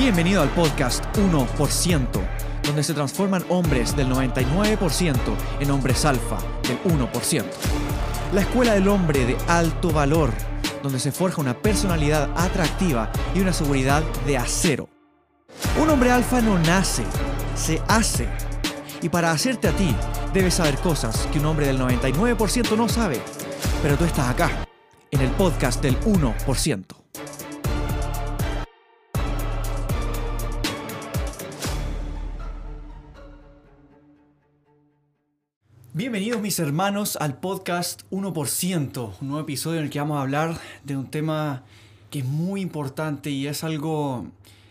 Bienvenido al podcast 1%, donde se transforman hombres del 99% en hombres alfa del 1%. La escuela del hombre de alto valor, donde se forja una personalidad atractiva y una seguridad de acero. Un hombre alfa no nace, se hace. Y para hacerte a ti, debes saber cosas que un hombre del 99% no sabe. Pero tú estás acá, en el podcast del 1%. Bienvenidos mis hermanos al podcast 1%, un nuevo episodio en el que vamos a hablar de un tema que es muy importante y es algo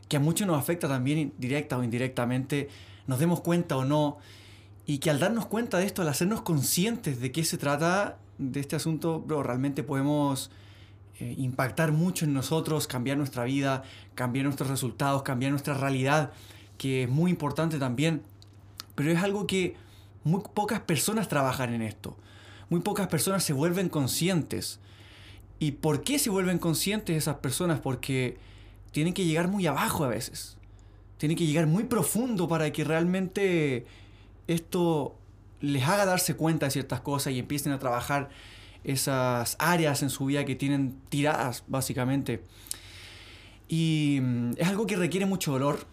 que a muchos nos afecta también directa o indirectamente, nos demos cuenta o no, y que al darnos cuenta de esto, al hacernos conscientes de qué se trata de este asunto, realmente podemos eh, impactar mucho en nosotros, cambiar nuestra vida, cambiar nuestros resultados, cambiar nuestra realidad, que es muy importante también, pero es algo que muy pocas personas trabajan en esto. Muy pocas personas se vuelven conscientes. ¿Y por qué se vuelven conscientes esas personas? Porque tienen que llegar muy abajo a veces. Tienen que llegar muy profundo para que realmente esto les haga darse cuenta de ciertas cosas y empiecen a trabajar esas áreas en su vida que tienen tiradas, básicamente. Y mm, es algo que requiere mucho dolor,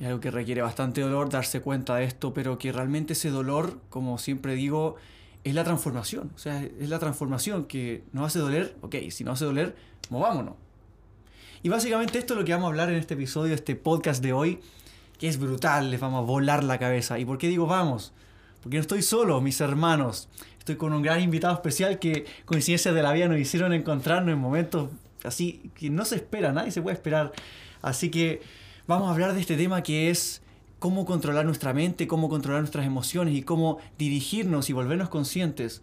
es algo que requiere bastante dolor darse cuenta de esto, pero que realmente ese dolor, como siempre digo, es la transformación. O sea, es la transformación que nos hace doler, ok, si nos hace doler, movámonos. Y básicamente esto es lo que vamos a hablar en este episodio, este podcast de hoy, que es brutal, les vamos a volar la cabeza. ¿Y por qué digo vamos? Porque no estoy solo, mis hermanos. Estoy con un gran invitado especial que coincidencias de la vida nos hicieron encontrarnos en momentos así que no se espera, nadie se puede esperar. Así que vamos a hablar de este tema que es cómo controlar nuestra mente, cómo controlar nuestras emociones y cómo dirigirnos y volvernos conscientes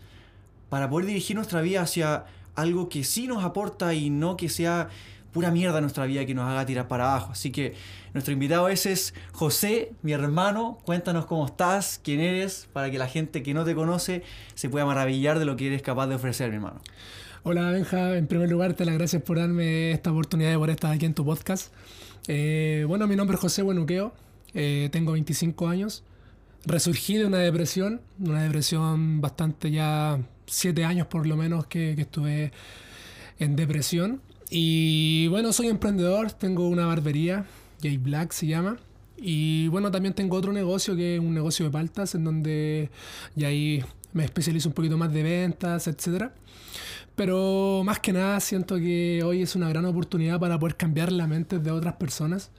para poder dirigir nuestra vida hacia algo que sí nos aporta y no que sea pura mierda nuestra vida que nos haga tirar para abajo. Así que nuestro invitado ese es José, mi hermano. Cuéntanos cómo estás, quién eres, para que la gente que no te conoce se pueda maravillar de lo que eres capaz de ofrecer, mi hermano. Hola Benja, en primer lugar te las gracias por darme esta oportunidad de poder estar aquí en tu podcast. Eh, bueno, mi nombre es José Buenuqueo, eh, tengo 25 años, resurgí de una depresión, una depresión bastante ya 7 años por lo menos que, estuve en depresión. Y bueno, soy emprendedor, tengo una barbería, J Black se llama. Y bueno, también tengo otro negocio que es un negocio de paltas, en donde ya ahí me especializo un poquito más de ventas, etcétera. Pero más que nada siento que hoy es una gran oportunidad para poder cambiar la mente de otras personas.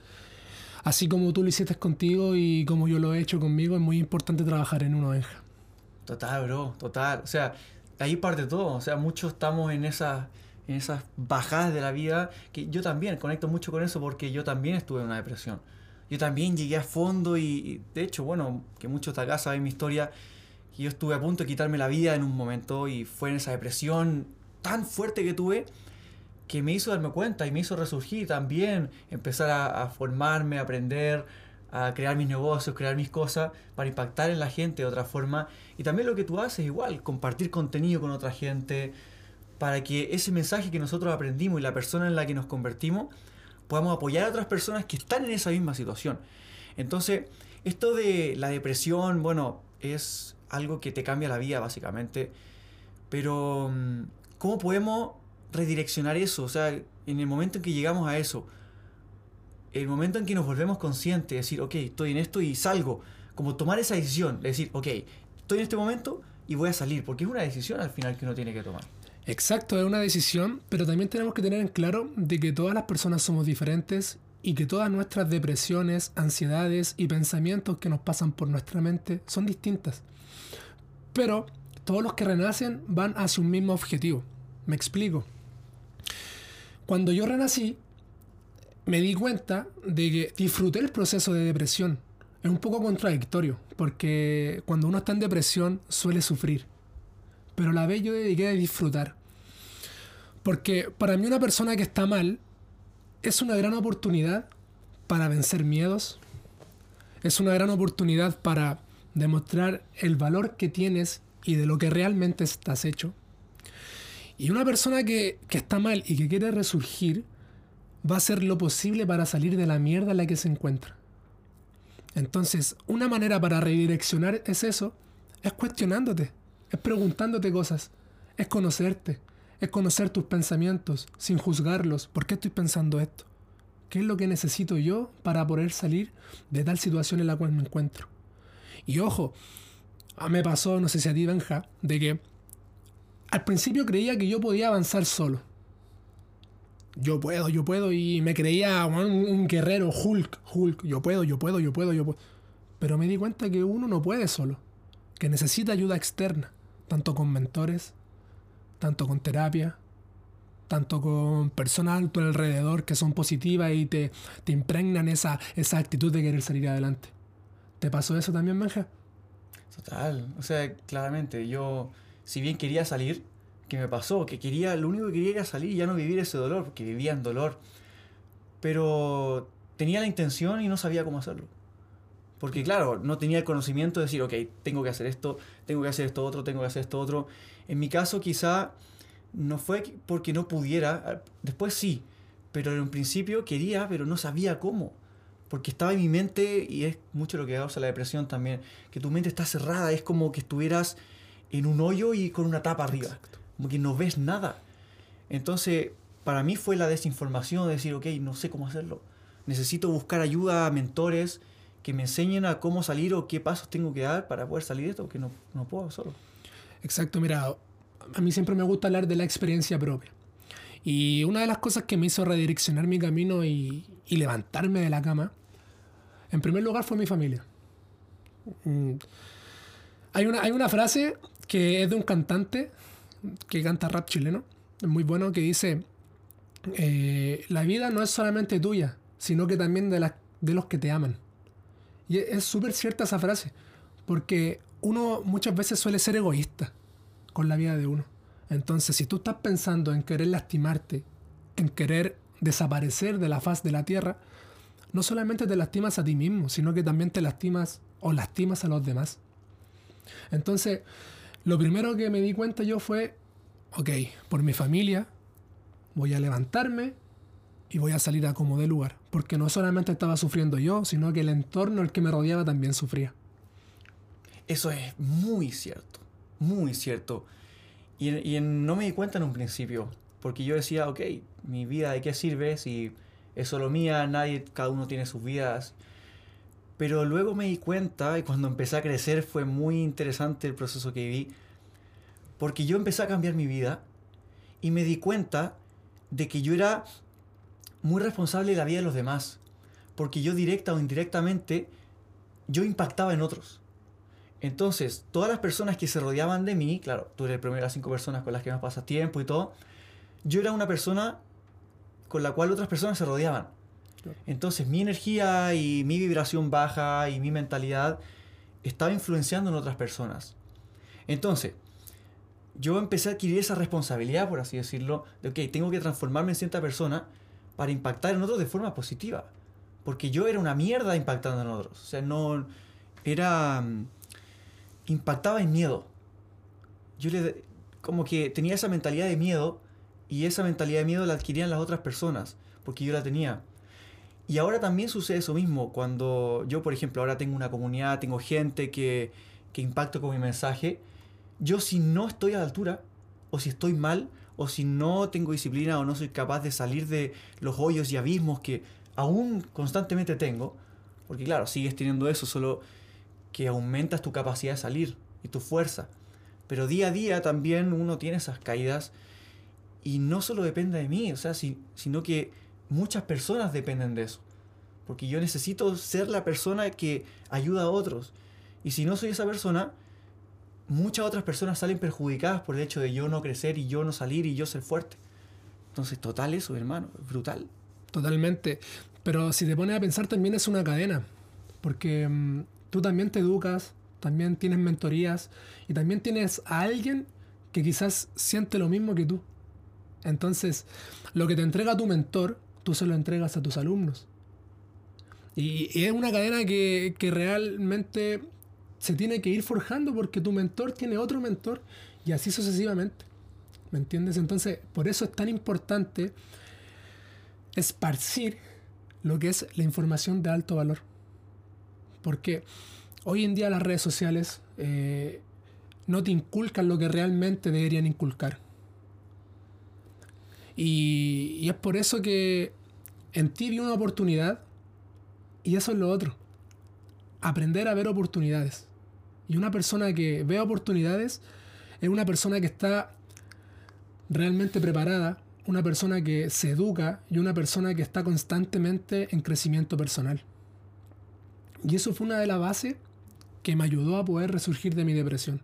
Así como tú lo hiciste contigo y como yo lo he hecho conmigo, es muy importante trabajar en una oveja. Total, bro, total. O sea, ahí parte todo. O sea, muchos estamos en esas, en esas bajadas de la vida que yo también conecto mucho con eso porque yo también estuve en una depresión. Yo también llegué a fondo y, de hecho, bueno, que muchos de acá saben mi historia, que yo estuve a punto de quitarme la vida en un momento y fue en esa depresión tan fuerte que tuve que me hizo darme cuenta y me hizo resurgir también, empezar a, formarme, a aprender, a crear mis negocios, crear mis cosas para impactar en la gente de otra forma. Y también lo que tú haces igual, compartir contenido con otra gente, para que ese mensaje que nosotros aprendimos y la persona en la que nos convertimos, podamos apoyar a otras personas que están en esa misma situación. Entonces, esto de la depresión, bueno, es algo que te cambia la vida básicamente, pero mm, ¿Cómo podemos redireccionar eso? O sea, en el momento en que llegamos a eso, el momento en que nos volvemos conscientes, decir, ok, estoy en esto y salgo, como tomar esa decisión, decir, ok, estoy en este momento y voy a salir, porque es una decisión al final que uno tiene que tomar. Exacto, es una decisión, pero también tenemos que tener en claro de que todas las personas somos diferentes y que todas nuestras depresiones, ansiedades y pensamientos que nos pasan por nuestra mente son distintas. Pero todos los que renacen van hacia un mismo objetivo. Me explico. Cuando yo renací, me di cuenta de que disfruté el proceso de depresión. Es un poco contradictorio, porque cuando uno está en depresión suele sufrir. Pero la vez yo dediqué a disfrutar. Porque para mí una persona que está mal es una gran oportunidad para vencer miedos. Es una gran oportunidad para demostrar el valor que tienes y de lo que realmente estás hecho. Y una persona que, está mal y que quiere resurgir, va a hacer lo posible para salir de la mierda en la que se encuentra. Entonces, una manera para redireccionar es eso, es cuestionándote, es preguntándote cosas, es conocerte, es conocer tus pensamientos sin juzgarlos. ¿Por qué estoy pensando esto? ¿Qué es lo que necesito yo para poder salir de tal situación en la cual me encuentro? Y ojo, me pasó, no sé si a ti, Benja, de que al principio creía que yo podía avanzar solo. Yo puedo, yo puedo, y me creía un, guerrero Hulk, Hulk, yo puedo, yo puedo, yo puedo, yo puedo. Pero me di cuenta que uno no puede solo, que necesita ayuda externa, tanto con mentores, tanto con terapia, tanto con personas a tu alrededor que son positivas y te, te impregnan esa, esa actitud de querer salir adelante. ¿Te pasó eso también, Benja? Total, o sea, claramente, yo, si bien quería salir, ¿qué me pasó? Que quería, lo único que quería era salir y ya no vivir ese dolor, porque vivía en dolor. Pero tenía la intención y no sabía cómo hacerlo. Porque claro, no tenía el conocimiento de decir, ok, tengo que hacer esto, tengo que hacer esto otro, tengo que hacer esto otro. En mi caso quizá no fue porque no pudiera, después sí, pero en un principio quería, pero no sabía cómo porque estaba en mi mente, y es mucho lo que causa la depresión también, que tu mente está cerrada, es como que estuvieras en un hoyo y con una tapa arriba, como que no ves nada. Entonces, para mí fue la desinformación de decir, ok, no sé cómo hacerlo. Necesito buscar ayuda a mentores que me enseñen a cómo salir o qué pasos tengo que dar para poder salir de esto, porque no, no puedo solo. Exacto, mira, a mí siempre me gusta hablar de la experiencia propia. Y una de las cosas que me hizo redireccionar mi camino y, y levantarme de la cama en primer lugar fue mi familia. Mm. Hay una, hay una frase que es de un cantante que canta rap chileno, muy bueno, que dice, eh, la vida no es solamente tuya, sino que también de, de los que te aman. Y es súper cierta esa frase, porque uno muchas veces suele ser egoísta con la vida de uno. Entonces, si tú estás pensando en querer lastimarte, en querer desaparecer de la faz de la tierra, no solamente te lastimas a ti mismo, sino que también te lastimas o lastimas a los demás. Entonces, lo primero que me di cuenta yo fue, ok, por mi familia, voy a levantarme y voy a salir a como de lugar. Porque no solamente estaba sufriendo yo, sino que el entorno el que me rodeaba también sufría. Eso es muy cierto, muy cierto. Y, y no me di cuenta en un principio, porque yo decía, ok, mi vida de qué sirve si es solo mía, nadie, cada uno tiene sus vidas. Pero luego me di cuenta y cuando empecé a crecer fue muy interesante el proceso que viví, porque yo empecé a cambiar mi vida y me di cuenta de que yo era muy responsable de la vida de los demás, porque yo directa o indirectamente, yo impactaba en otros. Entonces, todas las personas que se rodeaban de mí, claro, tú eres el primero de las cinco personas con las que más pasas tiempo y todo, yo era una persona con la cual otras personas se rodeaban. Entonces mi energía y mi vibración baja y mi mentalidad estaba influenciando en otras personas. Entonces, yo empecé a adquirir esa responsabilidad, por así decirlo, de, ok, tengo que transformarme en cierta persona para impactar en otros de forma positiva. Porque yo era una mierda impactando en otros. O sea, no... Era... Mm, impactaba en miedo. Yo le... Como que tenía esa mentalidad de miedo y esa mentalidad de miedo la adquirían las otras personas, porque yo la tenía. Y ahora también sucede eso mismo, cuando yo, por ejemplo, ahora tengo una comunidad, tengo gente que, que impacto con mi mensaje, yo si no estoy a la altura, o si estoy mal, o si no tengo disciplina o no soy capaz de salir de los hoyos y abismos que aún constantemente tengo, porque claro, sigues teniendo eso, solo que aumentas tu capacidad de salir y tu fuerza. Pero día a día también uno tiene esas caídas y no solo depende de mí, o sea, sino que muchas personas dependen de eso. Porque yo necesito ser la persona que ayuda a otros. Y si no soy esa persona, muchas otras personas salen perjudicadas por el hecho de yo no crecer y yo no salir y yo ser fuerte. Entonces, total eso, hermano, brutal. Totalmente. Pero si te pones a pensar, también es una cadena. Porque mm, tú también te educas, también tienes mentorías y también tienes a alguien que quizás siente lo mismo que tú. Entonces, lo que te entrega tu mentor, tú se lo entregas a tus alumnos. Y, es una cadena que, realmente se tiene que ir forjando porque tu mentor tiene otro mentor y así sucesivamente. ¿Me entiendes? Entonces, por eso es tan importante esparcir lo que es la información de alto valor. Porque hoy en día las redes sociales eh, no te inculcan lo que realmente deberían inculcar. Y, es por eso que en ti vi una oportunidad y eso es lo otro. Aprender a ver oportunidades. Y una persona que ve oportunidades es una persona que está realmente preparada, una persona que se educa y una persona que está constantemente en crecimiento personal. Y eso fue una de las bases que me ayudó a poder resurgir de mi depresión.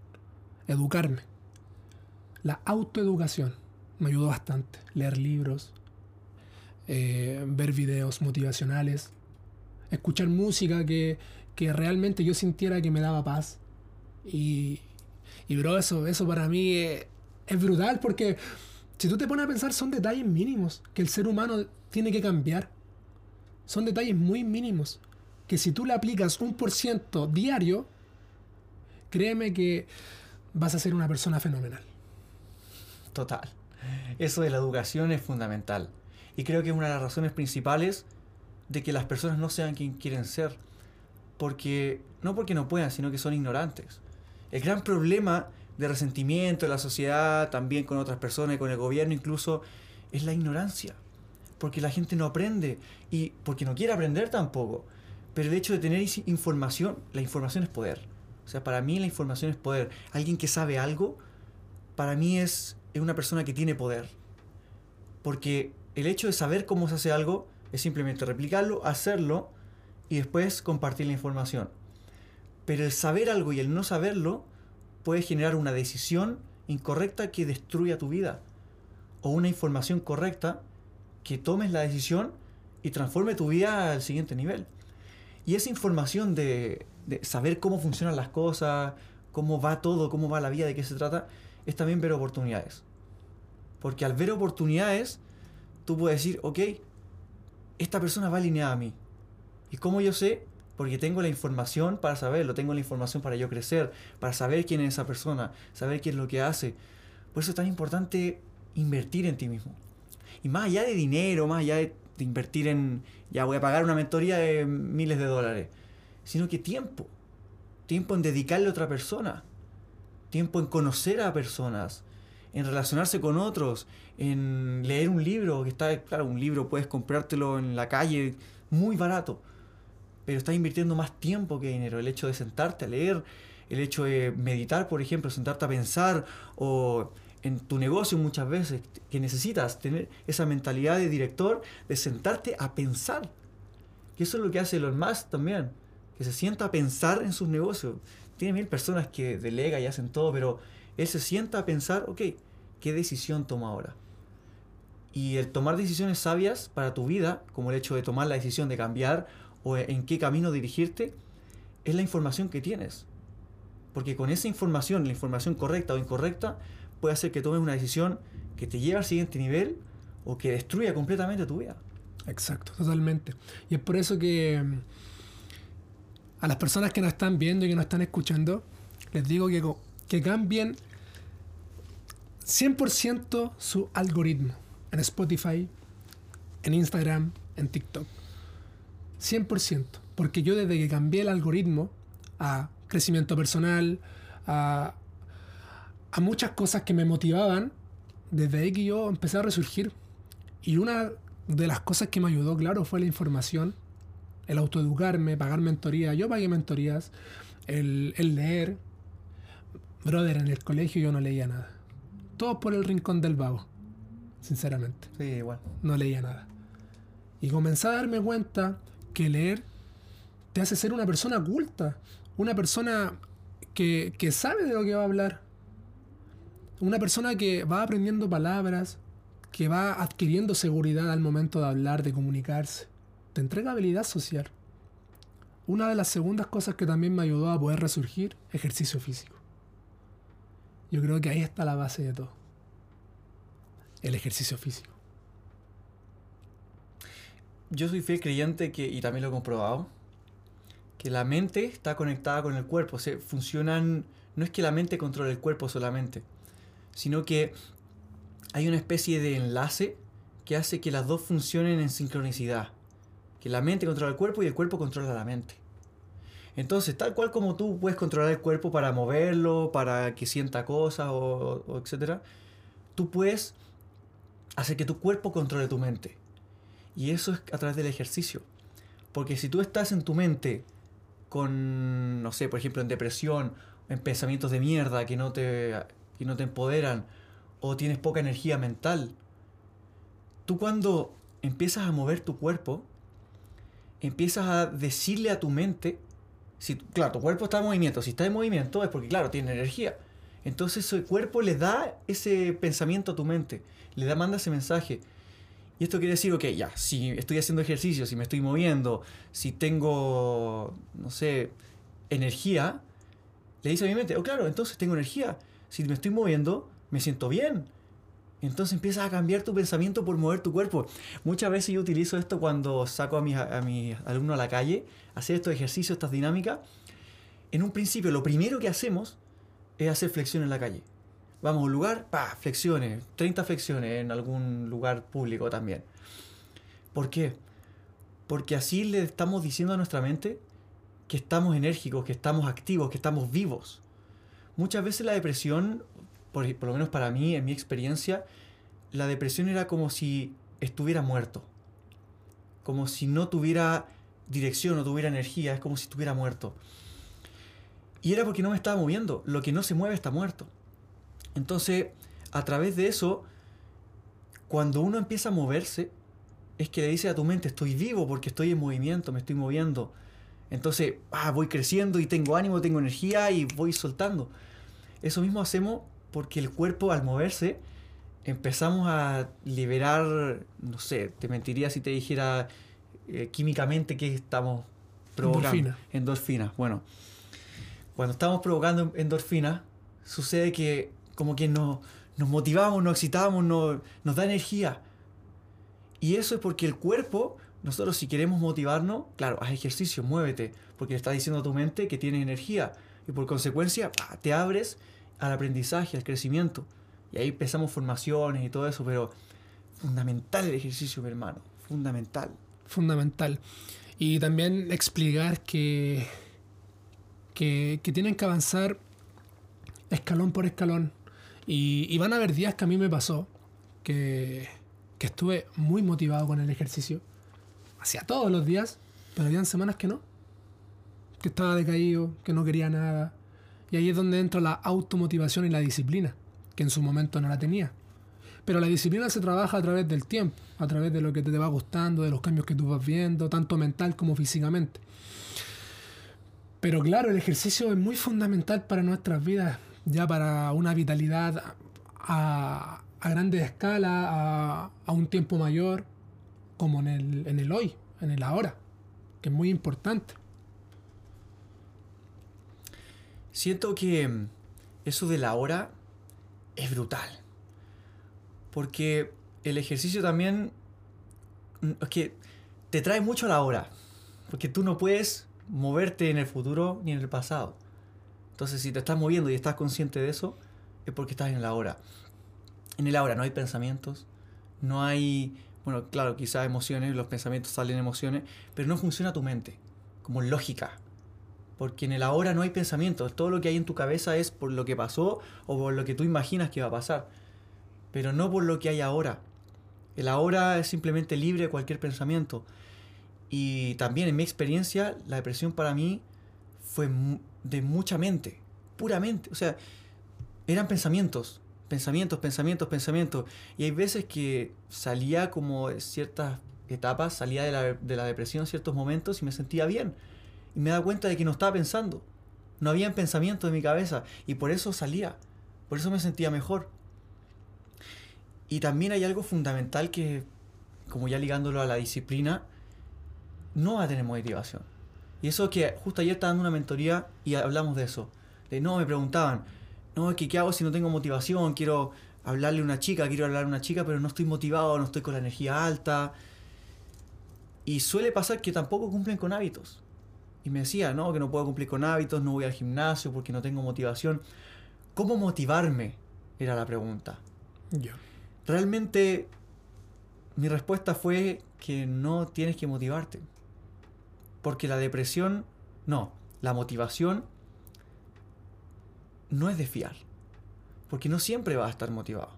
Educarme. La autoeducación me ayudó bastante. Leer libros, eh, ver videos motivacionales, escuchar música que, que, realmente yo sintiera que me daba paz. Y, y bro, eso, eso para mí es, es brutal porque si tú te pones a pensar son detalles mínimos que el ser humano tiene que cambiar. Son detalles muy mínimos que si tú le aplicas un por ciento diario, créeme que vas a ser una persona fenomenal. Total. Eso de la educación es fundamental. Y creo que es una de las razones principales de que las personas no sean quien quieren ser. Porque, no porque no puedan, sino que son ignorantes. El gran problema de resentimiento de la sociedad, también con otras personas, con el gobierno incluso, es la ignorancia. Porque la gente no aprende y porque no quiere aprender tampoco. Pero el hecho de tener información, la información es poder. O sea, para mí la información es poder. Alguien que sabe algo, para mí es, es una persona que tiene poder. Porque el hecho de saber cómo se hace algo es simplemente replicarlo, hacerlo y después compartir la información. Pero el saber algo y el no saberlo puede generar una decisión incorrecta que destruya tu vida. O una información correcta que tomes la decisión y transforme tu vida al siguiente nivel. Y esa información de, saber cómo funcionan las cosas, cómo va todo, cómo va la vida, de qué se trata, es también ver oportunidades. Porque al ver oportunidades, tú puedes decir, ok, esta persona va alineada a mí. ¿Y cómo yo sé? Porque tengo la información para saberlo, tengo la información para yo crecer, para saber quién es esa persona, saber qué es lo que hace. Por eso es tan importante invertir en ti mismo. Y más allá de dinero, más allá de de invertir en, ya voy a pagar una mentoría de miles de dólares, sino que tiempo, tiempo en dedicarle a otra persona, tiempo en conocer a personas, en relacionarse con otros, en leer un libro, que está, claro, un libro puedes comprártelo en la calle muy barato, pero estás invirtiendo más tiempo que dinero, el hecho de sentarte a leer, el hecho de meditar, por ejemplo, sentarte a pensar o en tu negocio muchas veces, que necesitas tener esa mentalidad de director, de sentarte a pensar. Que eso es lo que hace Elon Musk también, que se sienta a pensar en sus negocios. Tiene mil personas que delega y hacen todo, pero él se sienta a pensar, ok, ¿qué decisión tomo ahora? Y el tomar decisiones sabias para tu vida, como el hecho de tomar la decisión de cambiar o en qué camino dirigirte, es la información que tienes. Porque con esa información, la información correcta o incorrecta, puede hacer que tomes una decisión que te lleve al siguiente nivel o que destruya completamente tu vida. Exacto, totalmente. Y es por eso que mm, a las personas que nos están viendo y que nos están escuchando, les digo que, que cambien 100% su algoritmo en Spotify, en Instagram, en TikTok. 100%. Porque yo desde que cambié el algoritmo a crecimiento personal, a a muchas cosas que me motivaban, desde ahí que yo empecé a resurgir. Y una de las cosas que me ayudó, claro, fue la información, el autoeducarme, pagar mentorías. Yo pagué mentorías, el, el leer. Brother, en el colegio yo no leía nada. Todo por el rincón del vago, sinceramente. Sí, igual. No leía nada. Y comencé a darme cuenta que leer te hace ser una persona culta, una persona que, que sabe de lo que va a hablar, una persona que va aprendiendo palabras, que va adquiriendo seguridad al momento de hablar, de comunicarse. Te entrega habilidad social. Una de las segundas cosas que también me ayudó a poder resurgir, ejercicio físico. Yo creo que ahí está la base de todo. El ejercicio físico. Yo soy fiel creyente que, y también lo he comprobado, que la mente está conectada con el cuerpo. O funcionan. No es que la mente controle el cuerpo solamente sino que hay una especie de enlace que hace que las dos funcionen en sincronicidad. Que la mente controla el cuerpo y el cuerpo controla la mente. Entonces, tal cual como tú puedes controlar el cuerpo para moverlo, para que sienta cosas o, etcétera, tú puedes hacer que tu cuerpo controle tu mente. Y eso es a través del ejercicio. Porque si tú estás en tu mente con, no sé, por ejemplo, en depresión, en pensamientos de mierda que no te, que no te empoderan, o tienes poca energía mental, tú cuando empiezas a mover tu cuerpo, empiezas a decirle a tu mente, si, claro, tu cuerpo está en movimiento, si está en movimiento es porque, claro, tiene energía. Entonces el cuerpo le da ese pensamiento a tu mente, le da, manda ese mensaje. Y esto quiere decir, ok, ya, si estoy haciendo ejercicio, si me estoy moviendo, si tengo, no sé, energía, le dice a mi mente, oh claro, entonces tengo energía. Si me estoy moviendo, me siento bien. Entonces empiezas a cambiar tu pensamiento por mover tu cuerpo. Muchas veces yo utilizo esto cuando saco a mis, a mis alumnos a la calle, hacer estos ejercicios, estas dinámicas. En un principio, lo primero que hacemos es hacer flexión en la calle. Vamos a un lugar, pa, flexiones, 30 flexiones en algún lugar público también. ¿Por qué? Porque así le estamos diciendo a nuestra mente que estamos enérgicos, que estamos activos, que estamos vivos. Muchas veces la depresión, por, por lo menos para mí, en mi experiencia, la depresión era como si estuviera muerto. Como si no tuviera dirección, no tuviera energía, es como si estuviera muerto. Y era porque no me estaba moviendo. Lo que no se mueve está muerto. Entonces, a través de eso, cuando uno empieza a moverse, es que le dice a tu mente, estoy vivo porque estoy en movimiento, me estoy moviendo. Entonces, ah, voy creciendo y tengo ánimo, tengo energía y voy soltando. Eso mismo hacemos porque el cuerpo al moverse empezamos a liberar, no sé, te mentiría si te dijera eh, químicamente que estamos provocando. Endorfina. Endorfina. Bueno, cuando estamos provocando endorfina, sucede que como que nos, nos motivamos, nos excitamos, nos, nos da energía. Y eso es porque el cuerpo, nosotros si queremos motivarnos, claro, haz ejercicio, muévete, porque le estás diciendo a tu mente que tienes energía. Y por consecuencia, te abres al aprendizaje, al crecimiento. Y ahí empezamos formaciones y todo eso, pero fundamental el ejercicio, mi hermano, fundamental. Fundamental. Y también explicar que, que, tienen que avanzar escalón por escalón. Y, y van a haber días que a mí me pasó que, que estuve muy motivado con el ejercicio. Hacía todos los días, pero habían semanas que no. Que estaba decaído, que no quería nada. Y ahí es donde entra la automotivación y la disciplina, que en su momento no la tenía. Pero la disciplina se trabaja a través del tiempo, a través de lo que te va gustando, de los cambios que tú vas viendo, tanto mental como físicamente. Pero claro, el ejercicio es muy fundamental para nuestras vidas, ya para una vitalidad a, a grande escala, a, a, un tiempo mayor, como en el, en el hoy, en el ahora, que es muy importante. Siento que eso de la hora es brutal. Porque el ejercicio también es que te trae mucho a la hora. Porque tú no puedes moverte en el futuro ni en el pasado. Entonces, si te estás moviendo y estás consciente de eso, es porque estás en el ahora. En el ahora no hay pensamientos, no hay, bueno, claro, quizás emociones, los pensamientos salen emociones, pero no funciona tu mente como lógica. Porque en el ahora no hay pensamientos, todo lo que hay en tu cabeza es por lo que pasó o por lo que tú imaginas que va a pasar, pero no por lo que hay ahora. El ahora es simplemente libre de cualquier pensamiento. Y también en mi experiencia, la depresión para mí fue de mucha mente, puramente. O sea, eran pensamientos, pensamientos, pensamientos, pensamientos. Y hay veces que salía como ciertas etapas, salía de la, de la depresión en ciertos momentos y me sentía bien. Y me daba cuenta de que no estaba pensando. No había pensamientos en mi cabeza. Y por eso salía. Por eso me sentía mejor. Y también hay algo fundamental que, como ya ligándolo a la disciplina, no va a tener motivación. Y eso que justo ayer estaba dando una mentoría y hablamos de eso. De no, me preguntaban, no, ¿qué, ¿qué hago si no tengo motivación? Quiero hablarle a una chica, quiero hablarle a una chica, pero no estoy motivado, no estoy con la energía alta. Y suele pasar que tampoco cumplen con hábitos. Y me decía, no, que no puedo cumplir con hábitos, no voy al gimnasio porque no tengo motivación. ¿Cómo motivarme? Era la pregunta. Ya. Realmente mi respuesta fue que no tienes que motivarte. Porque la depresión, no, la motivación no es de fiar. Porque no siempre vas a estar motivado.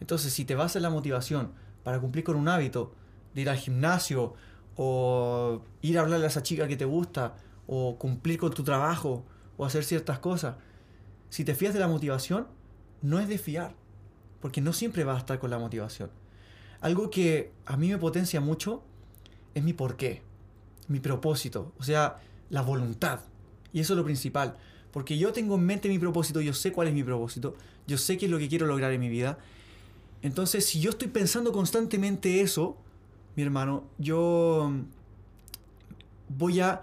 Entonces, si te vas en la motivación para cumplir con un hábito de ir al gimnasio o ir a hablarle a esa chica que te gusta o cumplir con tu trabajo o hacer ciertas cosas, si te fías de la motivación, no es de fiar. Porque no siempre vas a estar con la motivación. Algo que a mí me potencia mucho es mi porqué, mi propósito, o sea, la voluntad. Y eso es lo principal. Porque yo tengo en mente mi propósito, yo sé cuál es mi propósito, yo sé qué es lo que quiero lograr en mi vida. Entonces, si yo estoy pensando constantemente eso, mi hermano, yo voy a,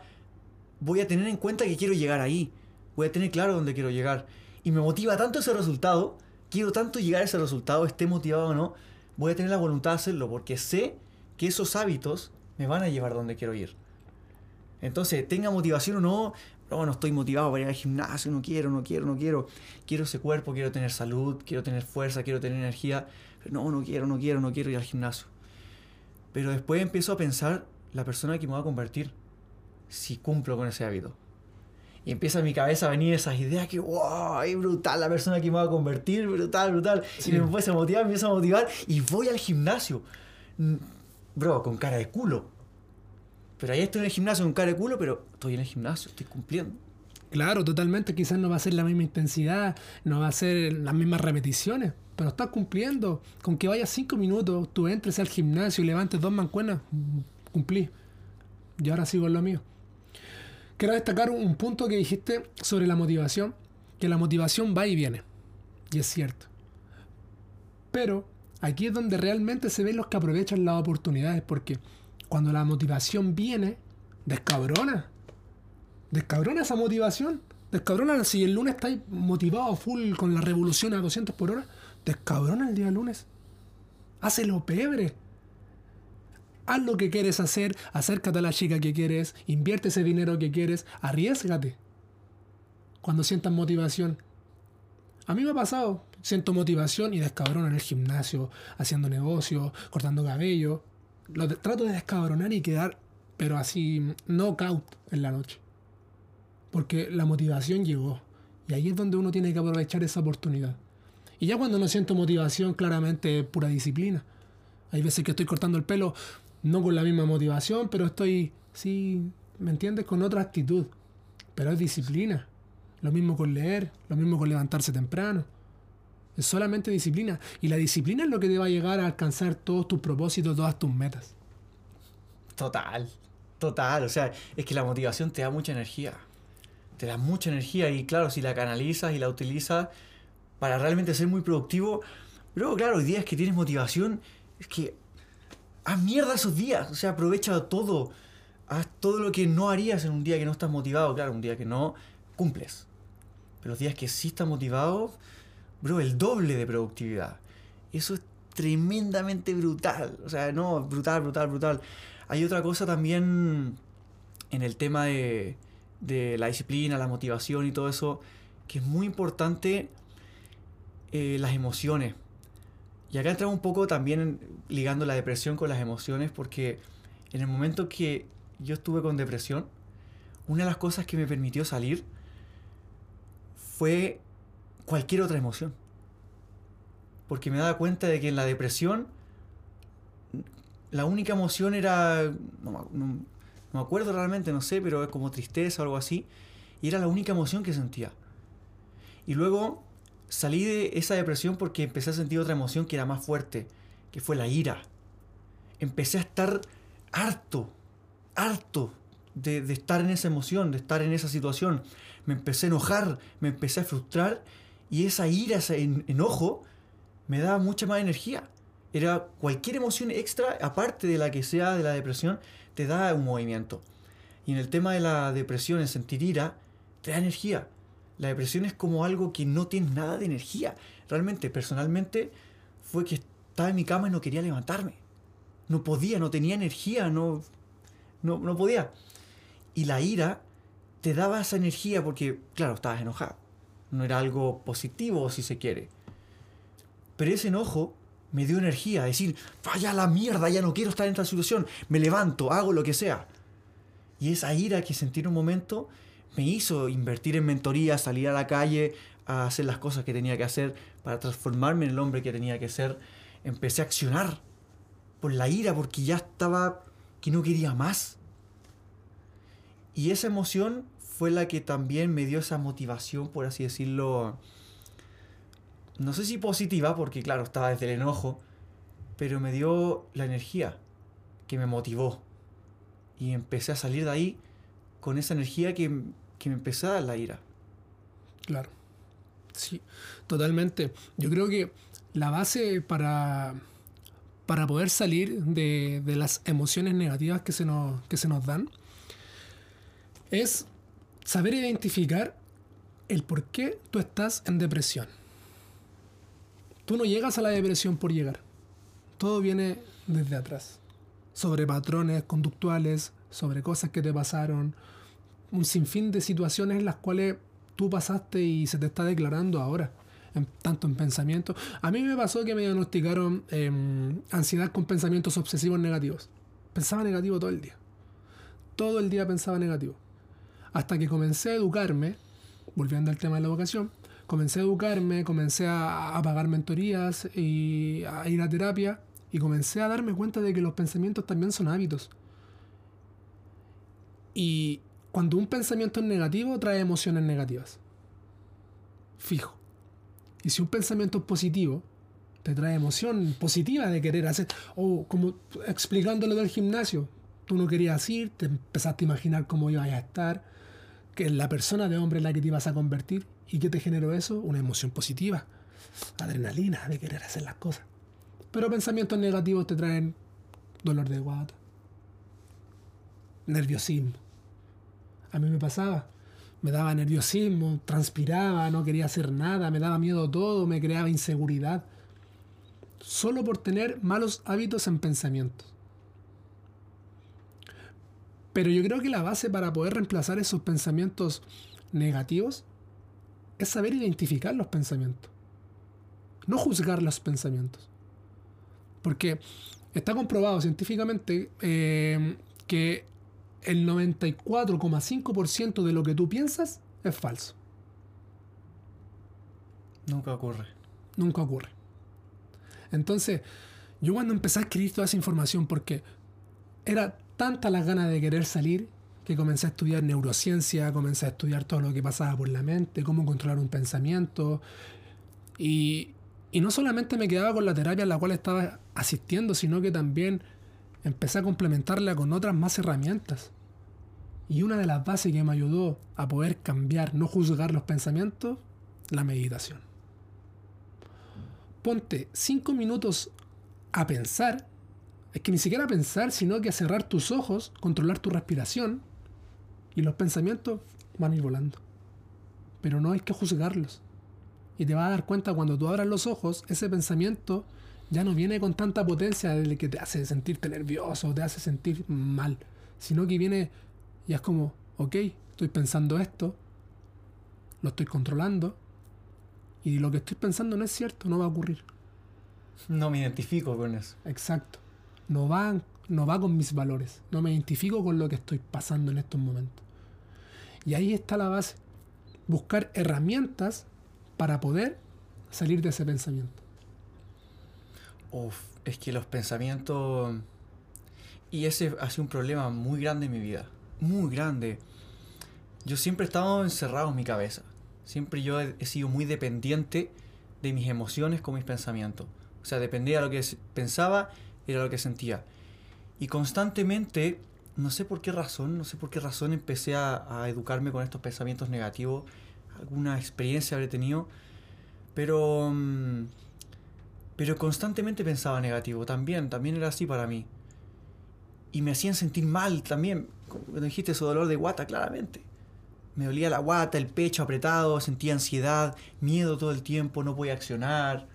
voy a tener en cuenta que quiero llegar ahí. Voy a tener claro dónde quiero llegar. Y me motiva tanto ese resultado, quiero tanto llegar a ese resultado, esté motivado o no, voy a tener la voluntad de hacerlo porque sé que esos hábitos me van a llevar donde quiero ir. Entonces, tenga motivación o no, no, no estoy motivado para ir al gimnasio, no quiero, no quiero, no quiero. Quiero ese cuerpo, quiero tener salud, quiero tener fuerza, quiero tener energía. Pero no, no quiero, no quiero, no quiero ir al gimnasio. Pero después empiezo a pensar la persona que me va a convertir si cumplo con ese hábito. Y empieza en mi cabeza a venir esas ideas que, wow, es brutal la persona que me va a convertir, brutal, brutal. Y me empieza a motivar, me empieza a motivar y voy al gimnasio. Mm, bro, con cara de culo. Pero ahí estoy en el gimnasio con cara de culo, pero estoy en el gimnasio, estoy cumpliendo. Claro, totalmente. Quizás no va a ser la misma intensidad, no va a ser las mismas repeticiones, pero estás cumpliendo. Con que vayas cinco minutos, tú entres al gimnasio y levantes dos mancuenas, cumplí. Y ahora sigo en lo mío. Quiero destacar un punto que dijiste sobre la motivación, que la motivación va y viene. Y es cierto. Pero aquí es donde realmente se ven los que aprovechan las oportunidades, porque cuando la motivación viene, descabrona. Descabrona esa motivación. Descabrona si el lunes estáis motivado full con la revolución a 200 por hora. Descabrona el día lunes. Hácelo pebre haz lo que quieres hacer, acércate a la chica que quieres, invierte ese dinero que quieres, arriesgate. Cuando sientas motivación. A mí me ha pasado, siento motivación y descabrono en el gimnasio, haciendo negocio, cortando cabello. Lo trato de descabronar y quedar, pero así, knockout en la noche. Porque la motivación llegó. Y ahí es donde uno tiene que aprovechar esa oportunidad. Y ya cuando no siento motivación, claramente es pura disciplina. Hay veces que estoy cortando el pelo, no con la misma motivación, pero estoy, sí, ¿me entiendes? Con otra actitud. Pero es disciplina. Lo mismo con leer, lo mismo con levantarse temprano. Es solamente disciplina. Y la disciplina es lo que te va a llegar a alcanzar todos tus propósitos, todas tus metas. Total, total. O sea, es que la motivación te da mucha energía. Te da mucha energía y claro, si la canalizas y la utilizas para realmente ser muy productivo, luego claro, hoy días que tienes motivación, es que haz mierda esos días. O sea, aprovecha todo. Haz todo lo que no harías en un día que no estás motivado. Claro, un día que no cumples. Pero los días que sí estás motivado, bro, el doble de productividad. Eso es tremendamente brutal. O sea, no, brutal, brutal, brutal. Hay otra cosa también en el tema de, de la disciplina, la motivación y todo eso, que es muy importante eh, las emociones. Y acá entramos un poco también ligando la depresión con las emociones, porque en el momento que yo estuve con depresión, una de las cosas que me permitió salir fue cualquier otra emoción. Porque me daba cuenta de que en la depresión la única emoción era, me acuerdo realmente, no sé, pero es como tristeza o algo así, y era la única emoción que sentía. Y luego salí de esa depresión porque empecé a sentir otra emoción que era más fuerte, que fue la ira. Empecé a estar harto, harto de, estar en esa emoción, de estar en esa situación. Me empecé a enojar, me empecé a frustrar y esa ira, ese enojo, me daba mucha más energía. Era cualquier emoción extra, aparte de la que sea de la depresión, te da un movimiento. Y en el tema de la depresión, en sentir ira, te da energía. La depresión es como algo que no tiene nada de energía. Realmente, personalmente, fue que estaba en mi cama y no quería levantarme. No podía, no tenía energía, no, no, no podía. Y la ira te daba esa energía porque, claro, estabas enojado. No era algo positivo, si se quiere. Pero ese enojo me dio energía, decir, vaya la mierda, ya no quiero estar en esta situación, me levanto, hago lo que sea. Y esa ira que sentí en un momento me hizo invertir en mentoría, salir a la calle, a hacer las cosas que tenía que hacer para transformarme en el hombre que tenía que ser. Empecé a accionar por la ira, porque ya estaba que no quería más. Y esa emoción fue la que también me dio esa motivación, por así decirlo, no sé si positiva, porque claro, estaba desde el enojo, pero me dio la energía que me motivó. Y empecé a salir de ahí con esa energía que, que me empezó a dar la ira. Claro. Sí, totalmente. Yo creo que la base para, para poder salir de, de las emociones negativas que se, nos, que se nos dan es saber identificar el por qué tú estás en depresión. Tú no llegas a la depresión por llegar. Todo viene desde atrás. Sobre patrones conductuales, sobre cosas que te pasaron, un sinfín de situaciones en las cuales tú pasaste y se te está declarando ahora, tanto en pensamiento. A mí me pasó que me diagnosticaron em, ansiedad con pensamientos obsesivos negativos. Pensaba negativo todo el día. Todo el día pensaba negativo. Hasta que comencé a educarme, volviendo al tema de la vocación, comencé a educarme, comencé a, pagar mentorías y a ir a terapia y comencé a darme cuenta de que los pensamientos también son hábitos. Y cuando un pensamiento es negativo, trae emociones negativas. Fijo. Y si un pensamiento es positivo, te trae emoción positiva de querer hacer. O como explicándolo del gimnasio. Tú no querías ir, te empezaste a imaginar cómo ibas a estar, que la persona de hombre en la que te ibas a convertir ¿Y qué te generó eso? Una emoción positiva, adrenalina de querer hacer las cosas. Pero pensamientos negativos te traen dolor de guata, nerviosismo. A mí me pasaba, me daba nerviosismo, transpiraba, no quería hacer nada, me daba miedo todo, me creaba inseguridad. Solo por tener malos hábitos en pensamientos. Pero yo creo que la base para poder reemplazar esos pensamientos negativos es saber identificar los pensamientos. No juzgar los pensamientos. Porque está comprobado científicamente eh, que el 94,5% de lo que tú piensas es falso. Nunca ocurre. Nunca ocurre. Entonces, yo cuando empecé a escribir toda esa información, porque era tanta las ganas de querer salir que comencé a estudiar neurociencia, comencé a estudiar todo lo que pasaba por la mente, cómo controlar un pensamiento. Y, y no solamente me quedaba con la terapia a la cual estaba asistiendo, sino que también empecé a complementarla con otras más herramientas. Y una de las bases que me ayudó a poder cambiar, no juzgar los pensamientos, la meditación. Ponte cinco minutos a pensar, es que ni siquiera pensar, sino que a cerrar tus ojos, controlar tu respiración y los pensamientos van a ir volando. Pero no hay que juzgarlos. Y te vas a dar cuenta cuando tú abras los ojos, ese pensamiento ya no viene con tanta potencia de que te hace sentirte nervioso, te hace sentir mal, sino que viene y es como, ok, estoy pensando esto, lo estoy controlando, y lo que estoy pensando no es cierto, no va a ocurrir. No me identifico con eso. Exacto. No va, no va con mis valores, no me identifico con lo que estoy pasando en estos momentos. Y ahí está la base. Buscar herramientas para poder salir de ese pensamiento. Uf, es que los pensamientos... Y ese ha sido un problema muy grande en mi vida. Muy grande. Yo siempre he estado encerrado en mi cabeza. Siempre yo he, sido muy dependiente de mis emociones con mis pensamientos. O sea, dependía de lo que pensaba, era lo que sentía. Y constantemente no sé por qué razón, no sé por qué razón empecé a, educarme con estos pensamientos negativos. Alguna experiencia habré tenido. Pero. Mm, pero constantemente pensaba negativo. También, también era así para mí. Y me hacían sentir mal también. Cuando dijiste eso, dolor de guata, claramente. Me dolía la guata, el pecho apretado, sentía ansiedad, miedo todo el tiempo, no podía accionar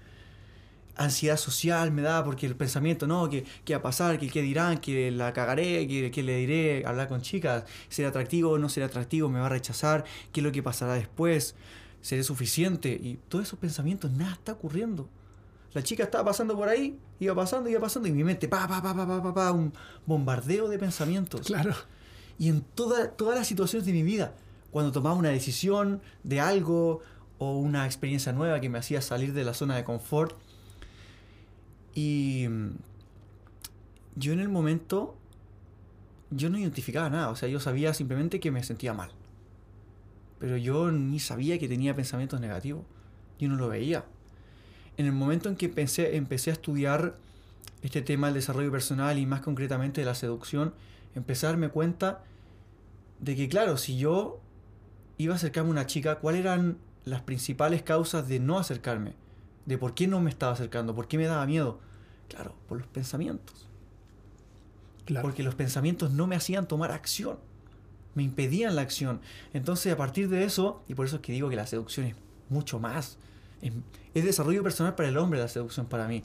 ansiedad social me da porque el pensamiento, no, que, qué va a pasar, que qué dirán, que la cagaré, que, le diré, hablar con chicas, será atractivo o no será atractivo, me va a rechazar, qué es lo que pasará después, seré suficiente. Y todos esos pensamientos, nada está ocurriendo. La chica estaba pasando por ahí, iba pasando, iba pasando, y mi mente, pa, pa, pa, pa, pa, pa, pa, un bombardeo de pensamientos. Claro. Y en toda, todas las situaciones de mi vida, cuando tomaba una decisión de algo o una experiencia nueva que me hacía salir de la zona de confort, y mm, yo en el momento, yo no identificaba nada, o sea, yo sabía simplemente que me sentía mal. Pero yo ni sabía que tenía pensamientos negativos, yo no lo veía. En el momento en que empecé, empecé a estudiar este tema del desarrollo personal y más concretamente de la seducción, empecé a darme cuenta de que, claro, si yo iba a acercarme a una chica, ¿cuáles eran las principales causas de no acercarme? De por qué no me estaba acercando, por qué me daba miedo. Claro, por los pensamientos. Claro. Porque los pensamientos no me hacían tomar acción. Me impedían la acción. Entonces, a partir de eso, y por eso es que digo que la seducción es mucho más. Es, es desarrollo personal para el hombre la seducción para mí.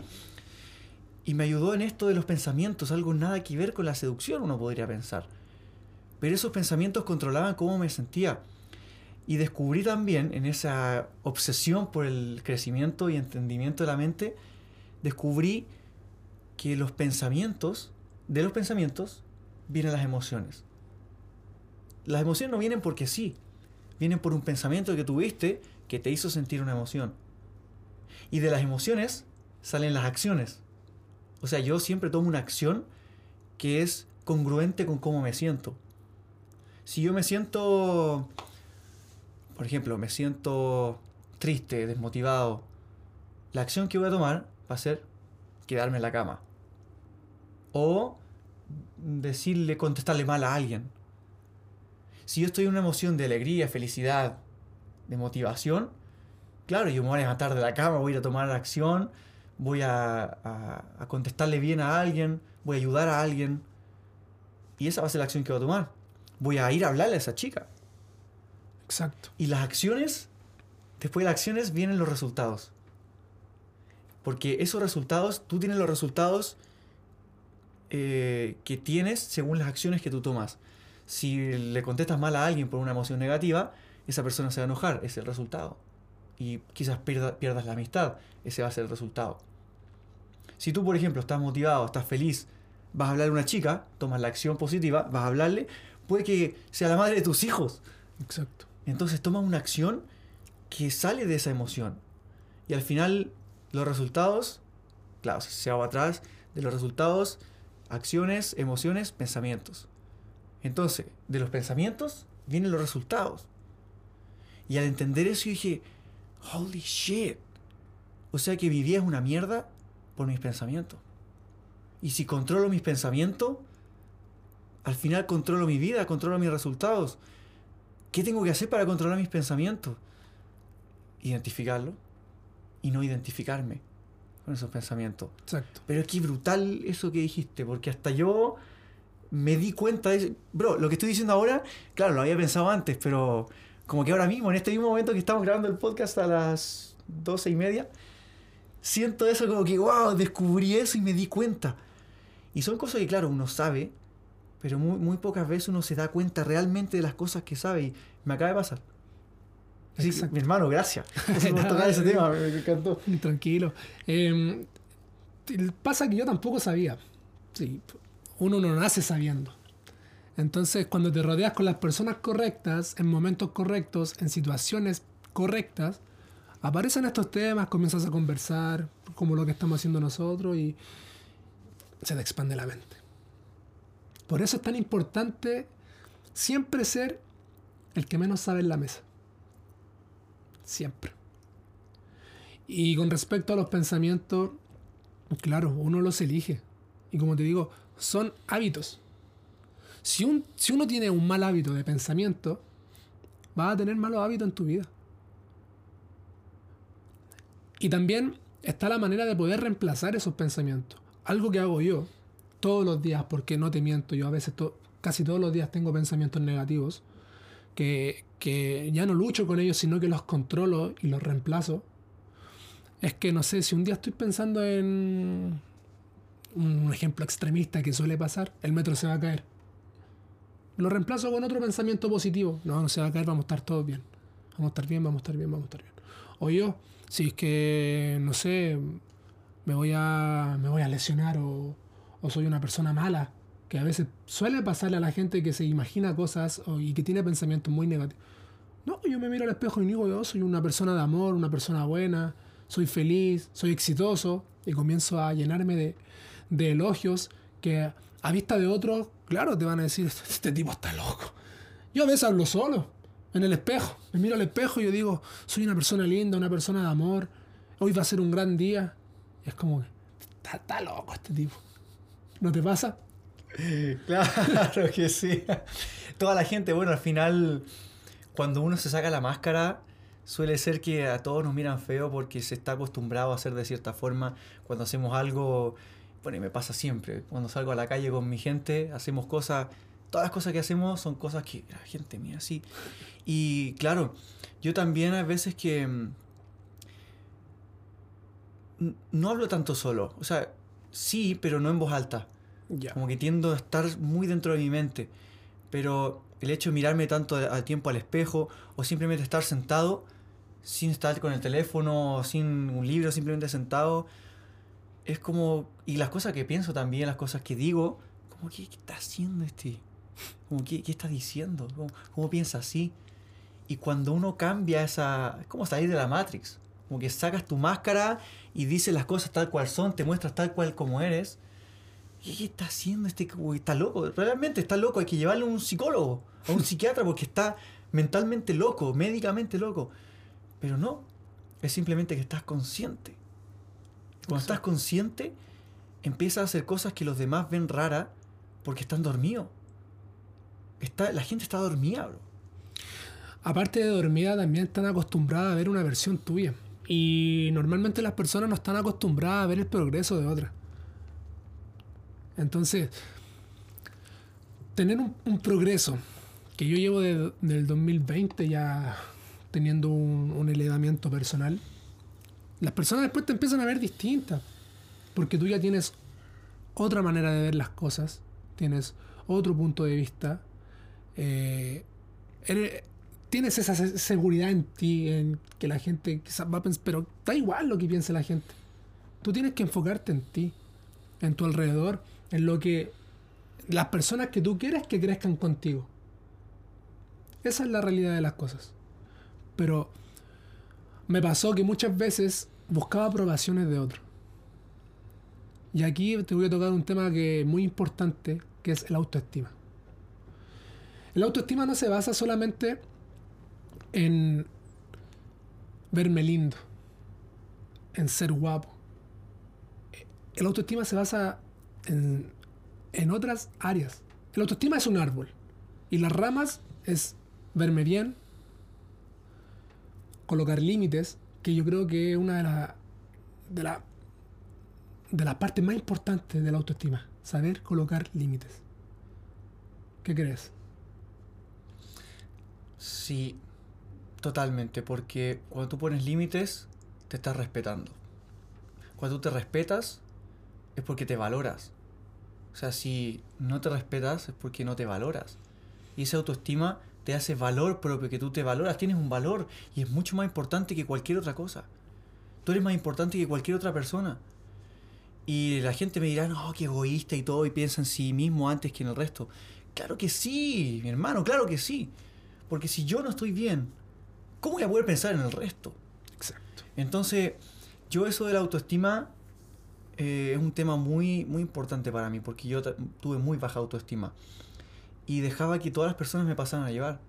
Y me ayudó en esto de los pensamientos, algo nada que ver con la seducción, uno podría pensar. Pero esos pensamientos controlaban cómo me sentía. Y descubrí también, en esa obsesión por el crecimiento y entendimiento de la mente, descubrí que los pensamientos, de los pensamientos, vienen las emociones. Las emociones no vienen porque sí, vienen por un pensamiento que tuviste que te hizo sentir una emoción. Y de las emociones salen las acciones. O sea, yo siempre tomo una acción que es congruente con cómo me siento. Si yo me siento, por ejemplo, me siento triste, desmotivado, la acción que voy a tomar va a ser quedarme en la cama. O decirle, contestarle mal a alguien. Si yo estoy en una emoción de alegría, felicidad, de motivación, claro, yo me voy a levantar de la cama, voy a ir a tomar acción, voy a, a, a contestarle bien a alguien, voy a ayudar a alguien. Y esa va a ser la acción que voy a tomar. Voy a ir a hablarle a esa chica. Exacto. Y las acciones, después de las acciones vienen los resultados. Porque esos resultados, tú tienes los resultados eh, que tienes según las acciones que tú tomas. Si le contestas mal a alguien por una emoción negativa, esa persona se va a enojar, es el resultado. Y quizás pierda, pierdas la amistad, ese va a ser el resultado. Si tú, por ejemplo, estás motivado, estás feliz, vas a hablarle a una chica, tomas la acción positiva, vas a hablarle, puede que sea la madre de tus hijos. Exacto. Entonces tomas una acción que sale de esa emoción. Y al final los resultados, claro, si se va atrás de los resultados, acciones, emociones, pensamientos. Entonces, de los pensamientos vienen los resultados. Y al entender eso dije, holy shit. O sea que mi vida es una mierda por mis pensamientos. Y si controlo mis pensamientos, al final controlo mi vida, controlo mis resultados. ¿Qué tengo que hacer para controlar mis pensamientos? Identificarlo y no identificarme con esos pensamientos. Exacto. Pero es que brutal eso que dijiste, porque hasta yo me di cuenta de eso. Bro, lo que estoy diciendo ahora, claro, lo había pensado antes, pero como que ahora mismo, en este mismo momento que estamos grabando el podcast a las doce y media, siento eso como que, wow, descubrí eso y me di cuenta. Y son cosas que, claro, uno sabe, pero muy, muy pocas veces uno se da cuenta realmente de las cosas que sabe y me acaba de pasar. Así mi hermano, gracias. por tocar ese tema, me, me encantó. Tranquilo. Eh, pasa que yo tampoco sabía. Sí, uno no nace sabiendo. Entonces, cuando te rodeas con las personas correctas, en momentos correctos, en situaciones correctas, aparecen estos temas, comienzas a conversar, como lo que estamos haciendo nosotros, y se te expande la mente. Por eso es tan importante siempre ser el que menos sabe en la mesa. Siempre. Y con respecto a los pensamientos, claro, uno los elige. Y como te digo, son hábitos. Si, un, si uno tiene un mal hábito de pensamiento, vas a tener malos hábitos en tu vida. Y también está la manera de poder reemplazar esos pensamientos. Algo que hago yo todos los días, porque no te miento, yo a veces casi todos los días tengo pensamientos negativos, que, que ya no lucho con ellos, sino que los controlo y los reemplazo. Es que no sé, si un día estoy pensando en un ejemplo extremista que suele pasar, el metro se va a caer. Lo reemplazo con otro pensamiento positivo. No, no se va a caer, vamos a estar todos bien. Vamos a estar bien, vamos a estar bien, vamos a estar bien. O yo, si es que, no sé, me voy a, me voy a lesionar o, o soy una persona mala, que a veces suele pasarle a la gente que se imagina cosas o- y que tiene pensamientos muy negativos. No, yo me miro al espejo y digo, yo soy una persona de amor, una persona buena, soy feliz, soy exitoso y comienzo a llenarme de, elogios que a vista de otros, claro, te van a decir, este tipo está loco. Yo a veces hablo solo, en el espejo. Me miro al espejo y yo digo, soy una persona linda, una persona de amor, hoy va a ser un gran día. Y es como, está, está loco este tipo. ¿No te pasa? Claro que sí. Toda la gente, bueno, al final, cuando uno se saca la máscara, suele ser que a todos nos miran feo porque se está acostumbrado a hacer de cierta forma. Cuando hacemos algo, bueno, y me pasa siempre, cuando salgo a la calle con mi gente, hacemos cosas, todas las cosas que hacemos son cosas que la gente mira así. Y claro, yo también hay veces que mm, no hablo tanto solo, o sea, sí, pero no en voz alta. Ya. Como que tiendo a estar muy dentro de mi mente. Pero el hecho de mirarme tanto a- al tiempo al espejo o simplemente estar sentado sin estar con el teléfono, sin un libro, simplemente sentado, es como... Y las cosas que pienso también, las cosas que digo, como que, ¿qué está haciendo este? Como, ¿qué, qué está diciendo? ¿Cómo, cómo piensa así? Y cuando uno cambia esa... Es como salir de la Matrix. Como que sacas tu máscara y dices las cosas tal cual son, te muestras tal cual como eres. ¿Qué está haciendo este? güey? Está loco. Realmente está loco. Hay que llevarlo a un psicólogo, a un psiquiatra, porque está mentalmente loco, médicamente loco. Pero no. Es simplemente que estás consciente. Cuando estás consciente, empiezas a hacer cosas que los demás ven raras porque están dormidos. Está, la gente está dormida, bro. Aparte de dormida, también están acostumbradas a ver una versión tuya. Y normalmente las personas no están acostumbradas a ver el progreso de otra. Entonces, tener un, progreso que yo llevo de- del 2020 ya teniendo un, un elevamiento personal, las personas después te empiezan a ver distintas. Porque tú ya tienes otra manera de ver las cosas, tienes otro punto de vista. eh, eres- tienes esa se- seguridad en ti, en que la gente quizás va a pensar, pero da igual lo que piense la gente. Tú tienes que enfocarte en ti, en tu alrededor, en lo que las personas que tú quieres que crezcan contigo. Esa es la realidad de las cosas. Pero me pasó que muchas veces buscaba aprobaciones de otros. Y aquí te voy a tocar un tema que es muy importante, que es el autoestima. El autoestima no se basa solamente en verme lindo, en ser guapo. El autoestima se basa en, en otras áreas. El autoestima es un árbol y las ramas es verme bien, colocar límites, que yo creo que es una de las de la, de las partes más importantes de la autoestima, saber colocar límites. ¿Qué crees? Sí, totalmente, porque cuando tú pones límites, te estás respetando. Cuando tú te respetas, es porque te valoras. O sea, si no te respetas, es porque no te valoras. Y esa autoestima te hace valor propio, que tú te valoras, tienes un valor y es mucho más importante que cualquier otra cosa. Tú eres más importante que cualquier otra persona. Y la gente me dirá, no, qué egoísta y todo, y piensa en sí mismo antes que en el resto. Claro que sí, mi hermano, claro que sí. Porque si yo no estoy bien, ¿cómo voy a poder pensar en el resto? Exacto. Entonces, yo eso de la autoestima eh, es un tema muy, muy importante para mí, porque yo tuve muy baja autoestima. Y dejaba que todas las personas me pasaran a llevar.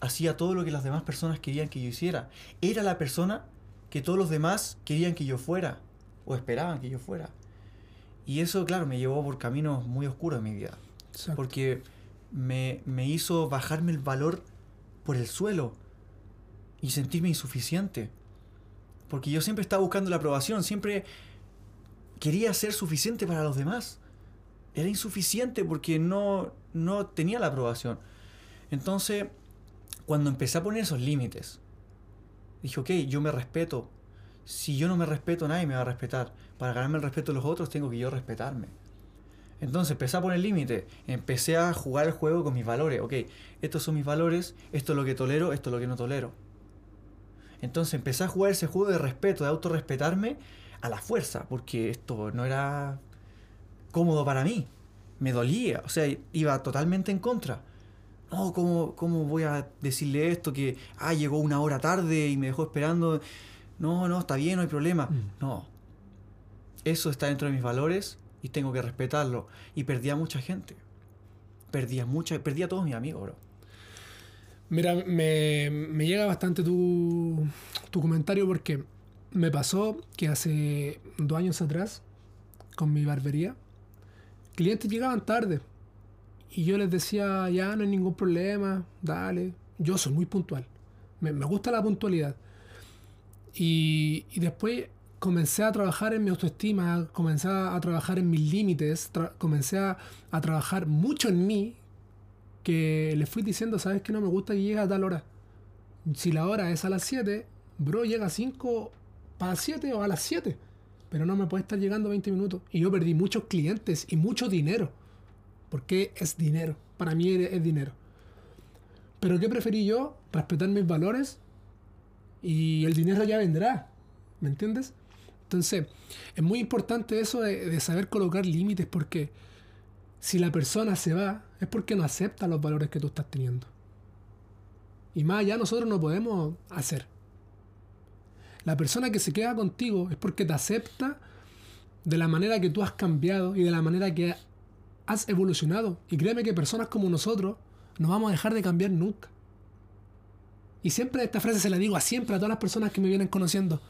Hacía todo lo que las demás personas querían que yo hiciera. Era la persona que todos los demás querían que yo fuera, o esperaban que yo fuera. Y eso, claro, me llevó por caminos muy oscuros en mi vida Exacto. porque me, me hizo bajarme el valor por el suelo y sentirme insuficiente. Porque yo siempre estaba buscando la aprobación, siempre quería ser suficiente para los demás. Era insuficiente porque no, no tenía la aprobación. Entonces, cuando empecé a poner esos límites, dije, ok, yo me respeto. Si yo no me respeto, nadie me va a respetar. Para ganarme el respeto de los otros, tengo que yo respetarme. Entonces empecé a poner límite, empecé a jugar el juego con mis valores. Ok, estos son mis valores, esto es lo que tolero, esto es lo que no tolero. Entonces empecé a jugar ese juego de respeto, de autorrespetarme, a la fuerza, porque esto no era cómodo para mí. Me dolía, o sea, iba totalmente en contra. No, ¿cómo, ¿cómo voy a decirle esto? Que, ah, llegó una hora tarde y me dejó esperando. No, no, está bien, no hay problema. Mm. No. Eso está dentro de mis valores y tengo que respetarlo. Y perdí a mucha gente. Perdí a mucha, perdí a todos mis amigos, bro. Mira, me, llega bastante tu, comentario porque me pasó que hace dos años atrás, con mi barbería, clientes llegaban tarde. Y yo les decía, ya no hay ningún problema, dale. Yo soy muy puntual. Me, gusta la puntualidad. Y, después comencé a trabajar en mi autoestima, comencé a trabajar en mis límites, comencé a trabajar mucho en mí, que les fui diciendo, sabes que no me gusta que llegue a tal hora. Si la hora es a las 7, bro, llega a 5 para 7 o a las 7. Pero no me puede estar llegando 20 minutos. Y yo perdí muchos clientes y mucho dinero. Porque es dinero. Para mí es dinero. Pero ¿qué preferí yo? Respetar mis valores y el dinero ya vendrá. ¿Me entiendes? Entonces, es muy importante eso de saber colocar límites porque si la persona se va es porque no acepta los valores que tú estás teniendo. Y más allá nosotros no podemos hacer. La persona que se queda contigo es porque te acepta de la manera que tú has cambiado y de la manera que has evolucionado. Y créeme que personas como nosotros no vamos a dejar de cambiar nunca. Y siempre esta frase se la digo a siempre a todas las personas que me vienen conociendo.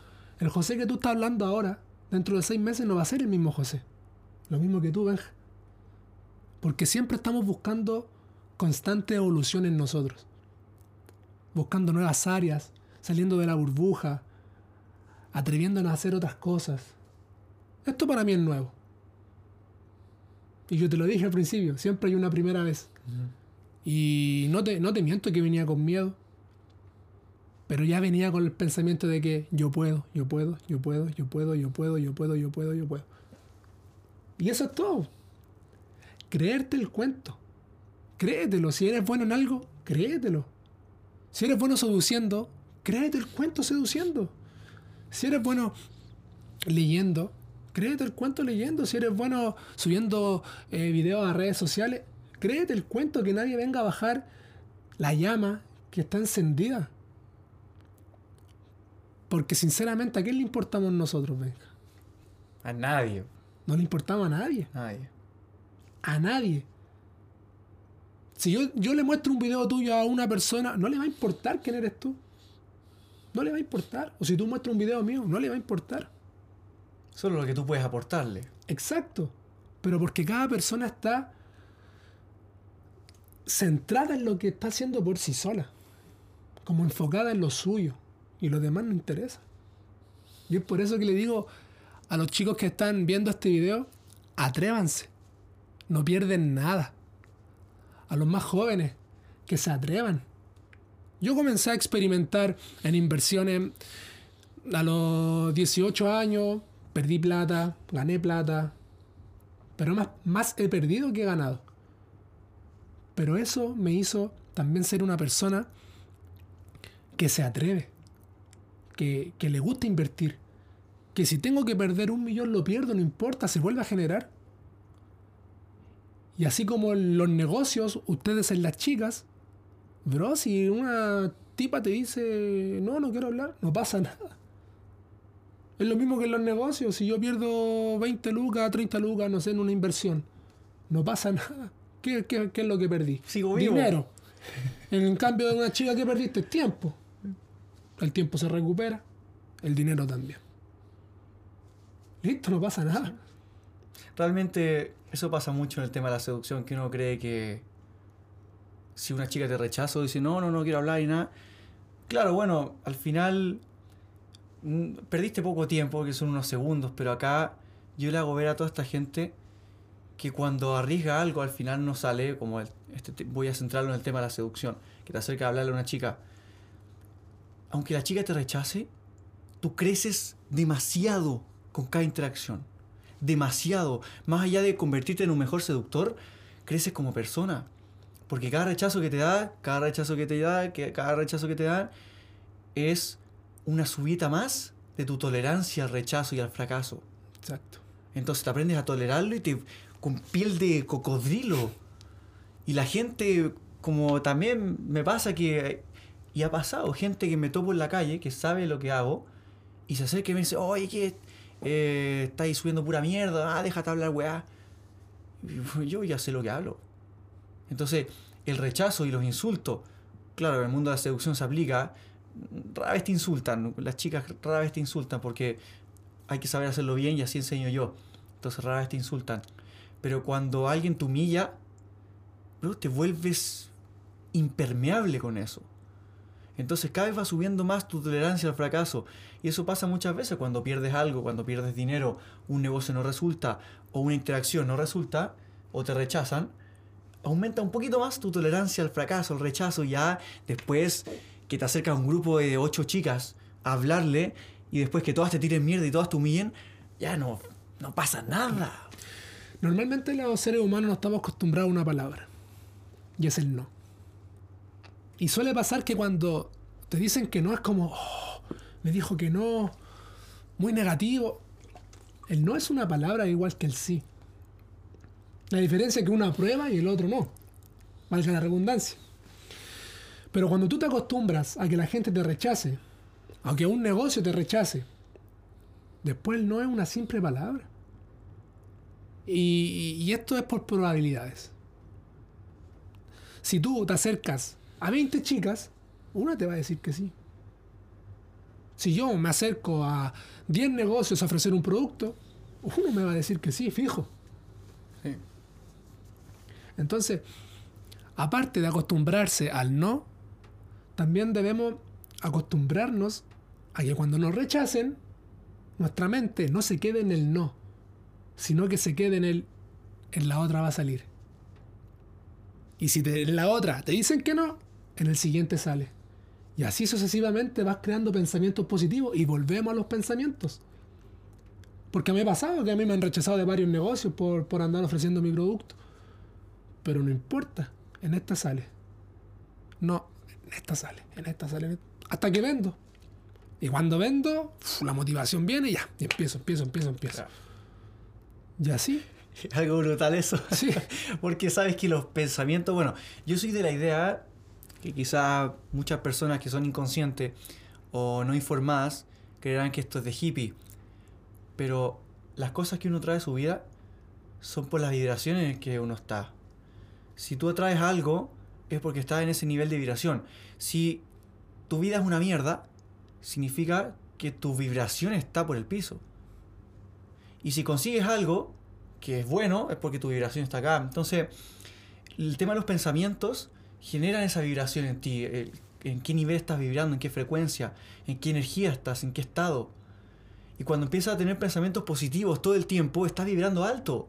El José que tú estás hablando ahora, dentro de seis meses no va a ser el mismo José. Lo mismo que tú, Benja. Porque siempre estamos buscando constante evolución en nosotros. Buscando nuevas áreas, saliendo de la burbuja, atreviéndonos a hacer otras cosas. Esto para mí es nuevo. Y yo te lo dije al principio, siempre hay una primera vez. Y no te, no te miento que venía con miedo. Pero ya venía con el pensamiento de que yo puedo, yo puedo, yo puedo, yo puedo, yo puedo, yo puedo, yo puedo, yo puedo. Y eso es todo. Creerte el cuento. Créetelo. Si eres bueno en algo, créetelo. Si eres bueno seduciendo, créete el cuento seduciendo. Si eres bueno leyendo, créete el cuento leyendo. Si eres bueno subiendo eh, videos a redes sociales, créete el cuento que nadie venga a bajar la llama que está encendida. Porque sinceramente, ¿a quién le importamos nosotros, Benja? A nadie. No le importamos a nadie. Nadie. A nadie. Si yo, yo le muestro un video tuyo a una persona, no le va a importar quién eres tú. No le va a importar. O si tú muestras un video mío, no le va a importar. Solo lo que tú puedes aportarle. Exacto. Pero porque cada persona está centrada en lo que está haciendo por sí sola. Como enfocada en lo suyo. Y lo demás no interesa. Y es por eso que le digo a los chicos que están viendo este video, atrévanse. No pierden nada. A los más jóvenes, que se atrevan. Yo comencé a experimentar en inversiones a los 18 años, perdí plata, gané plata, pero más, más he perdido que he ganado. Pero eso me hizo también ser una persona que se atreve, que, que le gusta invertir, que si tengo que perder un millón lo pierdo, no importa, se vuelve a generar. Y así como en los negocios, ustedes en las chicas, bro, si una tipa te dice, no, no quiero hablar, no pasa nada. Es lo mismo que en los negocios. Si yo pierdo 20 lucas, 30 lucas, no sé, en una inversión, no pasa nada. ¿Qué, qué- qué es lo que perdí? Sigo vivo. Dinero. En cambio de una chica que perdiste tiempo. El tiempo se recupera, el dinero también. Listo, no pasa nada. Realmente eso pasa mucho en el tema de la seducción, que uno cree que si una chica te rechaza o dice no, no, no quiero hablar y nada. Claro, bueno, al final mm, perdiste poco tiempo, que son unos segundos, pero acá yo le hago ver a toda esta gente que cuando arriesga algo al final no sale, como el- este, te- voy a centrarlo en el tema de la seducción, que te acerca a hablarle a una chica. Aunque la chica te rechace, tú creces demasiado con cada interacción. Demasiado. Más allá de convertirte en un mejor seductor, creces como persona. Porque cada rechazo que te da, cada rechazo que te da, que cada rechazo que te da, es una subida más de de tu tolerancia al rechazo y al fracaso. Exacto. Entonces te aprendes a tolerarlo y te con piel de cocodrilo. Y la gente, como también me pasa que, y ha pasado, gente que me topo en la calle, que sabe lo que hago, y se acerca y me dice, oye, que eh, estáis subiendo pura mierda, ah, déjate hablar, weá. Yo ya sé lo que hablo. Entonces, el rechazo y los insultos, claro, en el mundo de la seducción se aplica, rara vez te insultan, las chicas rara vez te insultan porque hay que saber hacerlo bien y así enseño yo. Entonces rara vez te insultan. Pero cuando alguien te humilla, bro, te vuelves impermeable con eso. Entonces cada vez va subiendo más tu tolerancia al fracaso. Y eso pasa muchas veces cuando pierdes algo, cuando pierdes dinero, un negocio no resulta, o una interacción no resulta, o te rechazan. Aumenta un poquito más tu tolerancia al fracaso, al rechazo. Ya después que te acerca a un grupo de ocho chicas a hablarle y después que todas te tiren mierda y todas te humillen, ya no, no pasa nada. Normalmente los seres humanos no estamos acostumbrados a una palabra. Y es el no. Y suele pasar que cuando te dicen que no es como, oh, me dijo que no, muy negativo. El no es una palabra igual que el sí. La diferencia es que uno aprueba y el otro no. Valga la redundancia. Pero cuando tú te acostumbras a que la gente te rechace, a que un negocio te rechace, después el no es una simple palabra. Y, y esto es por probabilidades. Si tú te acercas a 20 chicas, una te va a decir que sí. Si yo me acerco a 10 negocios a ofrecer un producto, uno me va a decir que sí, fijo. Sí. Entonces, aparte de acostumbrarse al no, también debemos acostumbrarnos a que cuando nos rechacen, nuestra mente no se quede en el no, sino que se quede en el en la otra va a salir. Y si te- en la otra te dicen que no, en el siguiente sale. Y así sucesivamente vas creando pensamientos positivos y volvemos a los pensamientos. Porque me ha pasado que a mí me han rechazado de varios negocios por, por andar ofreciendo mi producto. Pero no importa, en esta sale. No, en esta sale, en esta sale. en esta- Hasta que vendo. Y cuando vendo, uf, la motivación viene y ya. Y empiezo, empiezo, empiezo, empiezo. Claro. Y así, Algo brutal eso. Sí. Porque sabes que los pensamientos, bueno, yo soy de la idea que quizá muchas personas que son inconscientes o no informadas creerán que esto es de hippie. Pero las cosas que uno trae a su vida son por las vibraciones en que uno está. Si tú atraes algo, es porque estás en ese nivel de vibración. Si tu vida es una mierda, significa que tu vibración está por el piso. Y si consigues algo que es bueno, es porque tu vibración está acá. Entonces, el tema de los pensamientos generan esa vibración en ti. en qué nivel estás vibrando, en qué frecuencia, en qué energía estás, en qué estado. Y cuando empiezas a tener pensamientos positivos todo el tiempo, estás vibrando alto.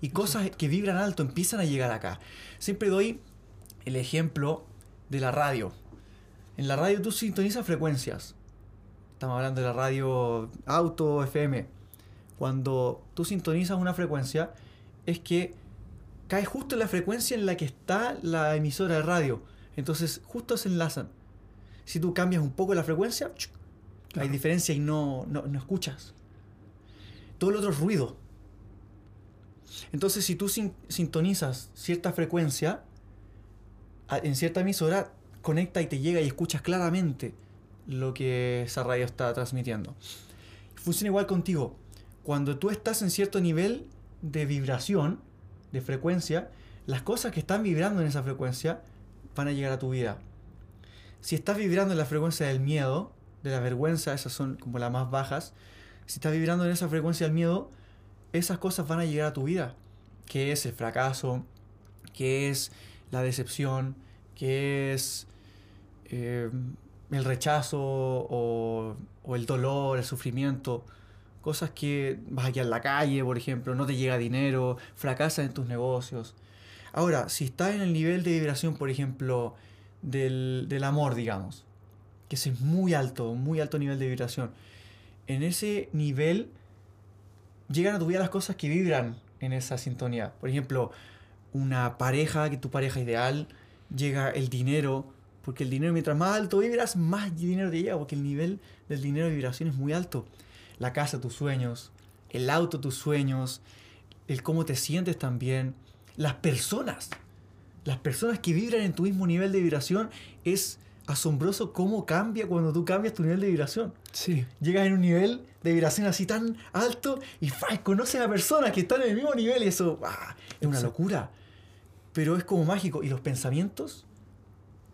Y cosas que vibran alto empiezan a llegar acá. Siempre doy el ejemplo de la radio. En la radio tú sintonizas frecuencias. Estamos hablando de la radio auto, FM. Cuando tú sintonizas una frecuencia, es que cae justo en la frecuencia en la que está la emisora de radio. Entonces, justo se enlazan. Si tú cambias un poco la frecuencia, ¡chuc! hay diferencia y no, no, no escuchas. Todo lo otro es ruido. Entonces, si tú sin- sintonizas cierta frecuencia, a- en cierta emisora, conecta y te llega y escuchas claramente lo que esa radio está transmitiendo. Funciona igual contigo. Cuando tú estás en cierto nivel de vibración, de frecuencia, las cosas que están vibrando en esa frecuencia van a llegar a tu vida. Si estás vibrando en la frecuencia del miedo, de la vergüenza, esas son como las más bajas, si estás vibrando en esa frecuencia del miedo, esas cosas van a llegar a tu vida, que es el fracaso, que es la decepción, que es eh, el rechazo o, o el dolor, el sufrimiento, cosas que vas a la calle, por ejemplo, no te llega dinero, fracasas en tus negocios. Ahora, si estás en el nivel de vibración, por ejemplo, del, del amor, digamos, que es muy alto, muy alto nivel de vibración, en ese nivel llegan a tu vida las cosas que vibran en esa sintonía. Por ejemplo, una pareja, que tu pareja ideal, llega el dinero, Porque el dinero, mientras más alto vibras, más dinero te llega, porque el nivel del dinero de vibración es muy alto. La casa, tus sueños, el auto, tus sueños, el cómo te sientes también, las personas. Las personas que vibran en tu mismo nivel de vibración es asombroso cómo cambia cuando tú cambias tu nivel de vibración. Sí. Llegas en un nivel de vibración así tan alto y ¡fai! conoces a personas que están en el mismo nivel y eso ¡ah! es una locura. Pero es como mágico. Y los pensamientos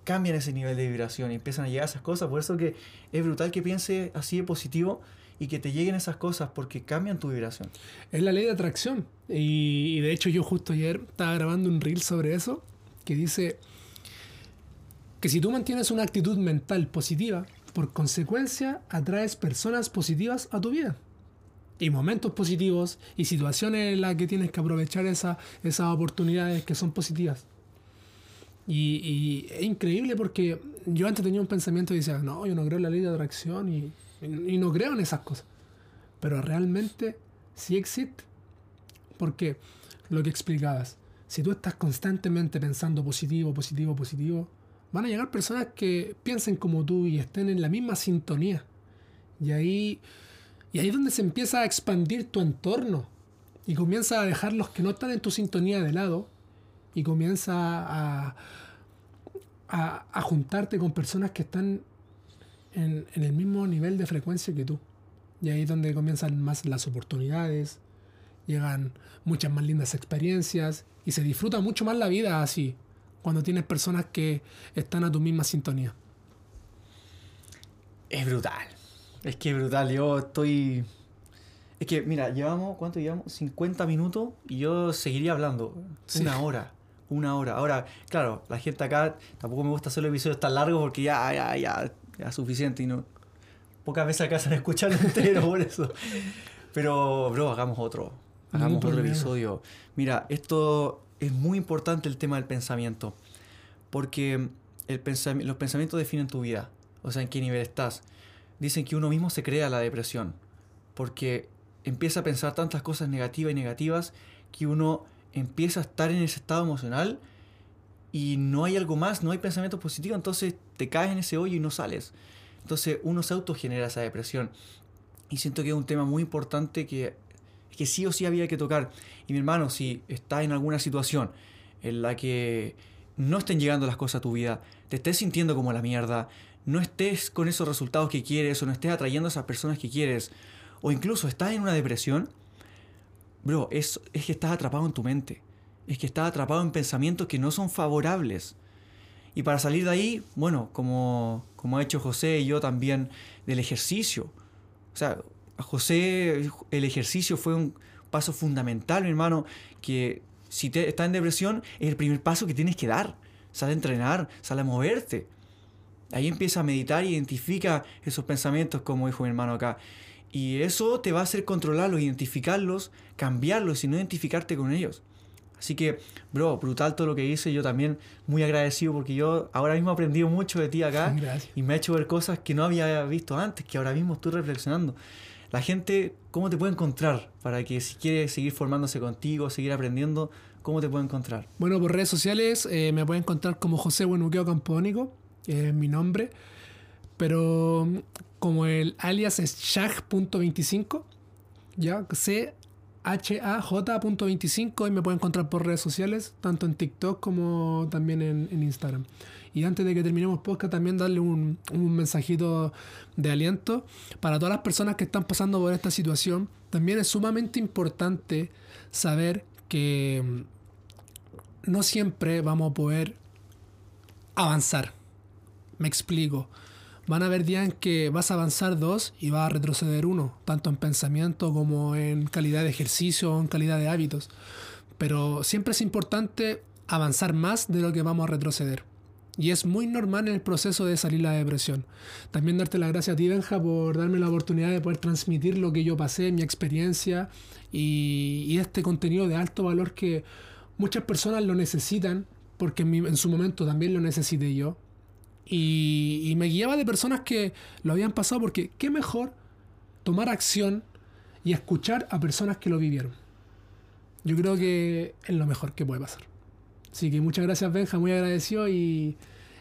cambian ese nivel de vibración y empiezan a llegar esas cosas. Por eso que es brutal que pienses así de positivo y que te lleguen esas cosas porque cambian tu vibración. Es la ley de atracción. Y, de hecho yo justo ayer estaba grabando un reel sobre eso que dice que si tú mantienes una actitud mental positiva, por consecuencia atraes personas positivas a tu vida. Y momentos positivos y situaciones en las que tienes que aprovechar esa- esas oportunidades que son positivas. Y, y es increíble porque yo antes tenía un pensamiento y decía, no, yo no creo en la ley de atracción y, y no creo en esas cosas. Pero realmente sí existe. Porque lo que explicabas, si tú estás constantemente pensando positivo, positivo, positivo, van a llegar personas que piensen como tú y estén en la misma sintonía. Y ahí, y ahí es donde se empieza a expandir tu entorno. Y comienza a dejar los que no están en tu sintonía de lado. Y comienza a, a, a juntarte con personas que están en, en el mismo nivel de frecuencia que tú. Y ahí es donde comienzan más las oportunidades, llegan muchas más lindas experiencias y se disfruta mucho más la vida así, cuando tienes personas que están a tu misma sintonía. Es brutal. Es que es brutal. Yo estoy. Es que, mira, llevamos, ¿cuánto llevamos? 50 minutos y yo seguiría hablando. Sí. Una hora. Una hora. Ahora, claro, la gente acá tampoco me gusta hacer los episodios tan largos porque ya, ya, ya, ya es suficiente y no. Pocas veces alcanzan a escucharlo entero por eso. Pero, bro, hagamos otro. Hagamos otro problema. episodio. Mira, esto es muy importante el tema del pensamiento. Porque el pensami- los pensamientos definen tu vida. O sea, en qué nivel estás. Dicen que uno mismo se crea la depresión. Porque empieza a pensar tantas cosas negativas y negativas que uno empieza a estar en ese estado emocional y no hay algo más, no hay pensamientos positivos, entonces te caes en ese hoyo y no sales. Entonces uno se autogenera esa depresión. Y siento que es un tema muy importante que, que sí o sí había que tocar. Y mi hermano, si estás en alguna situación en la que no estén llegando las cosas a tu vida, te estés sintiendo como la mierda, no estés con esos resultados que quieres o no estés atrayendo a esas personas que quieres, o incluso estás en una depresión, bro, es, es que estás atrapado en tu mente. Es que estás atrapado en pensamientos que no son favorables. Y para salir de ahí, bueno, como, como ha hecho José y yo también, del ejercicio. O sea, José el ejercicio fue un paso fundamental, mi hermano, que si te, estás en depresión es el primer paso que tienes que dar. Sale a entrenar, sale a moverte. Ahí empieza a meditar identifica esos pensamientos, como dijo mi hermano acá. Y eso te va a hacer controlarlos, identificarlos, cambiarlos y no identificarte con ellos. Así que, bro, brutal todo lo que hice. Yo también muy agradecido porque yo ahora mismo he aprendido mucho de ti acá Gracias. y me ha hecho ver cosas que no había visto antes, que ahora mismo estoy reflexionando. La gente, ¿cómo te puede encontrar? Para que si quiere seguir formándose contigo, seguir aprendiendo, ¿cómo te puede encontrar? Bueno, por redes sociales eh, me pueden encontrar como José Buenuqueo Campónico, que es mi nombre. Pero mm, como el alias es shag.25, ya, C-H-A-J.25, y me pueden encontrar por redes sociales, tanto en TikTok como también en, en Instagram. Y antes de que terminemos podcast, también darle un, un mensajito de aliento para todas las personas que están pasando por esta situación. También es sumamente importante saber que mm, no siempre vamos a poder avanzar. Me explico. Van a haber días en que vas a avanzar dos y vas a retroceder uno, tanto en pensamiento como en calidad de ejercicio o en calidad de hábitos. Pero siempre es importante avanzar más de lo que vamos a retroceder. Y es muy normal en el proceso de salir la depresión. También darte las gracias a ti, Benja, por darme la oportunidad de poder transmitir lo que yo pasé, mi experiencia y, este contenido de alto valor que muchas personas lo necesitan, porque en, en su momento también lo necesité yo. Y, y me guiaba de personas que lo habían pasado porque qué mejor tomar acción y escuchar a personas que lo vivieron. Yo creo que es lo mejor que puede pasar. Así que muchas gracias Benja, muy agradecido y,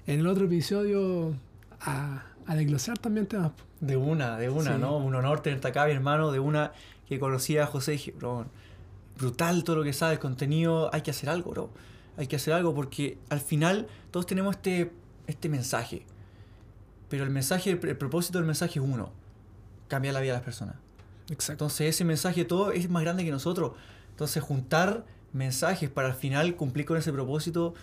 en el otro episodio a, a desglosar también temas. De una, de una, Sí. ¿no? Un honor tenerte acá, mi hermano, de una que conocía a José y dije, bro, brutal todo lo que sabes, contenido, hay que hacer algo, bro. Hay que hacer algo porque al final todos tenemos este, este mensaje. Pero el mensaje, el, propósito del mensaje es uno, cambiar la vida de las personas. Exacto. Entonces ese mensaje todo es más grande que nosotros. Entonces juntar mensajes para al final cumplir con ese propósito,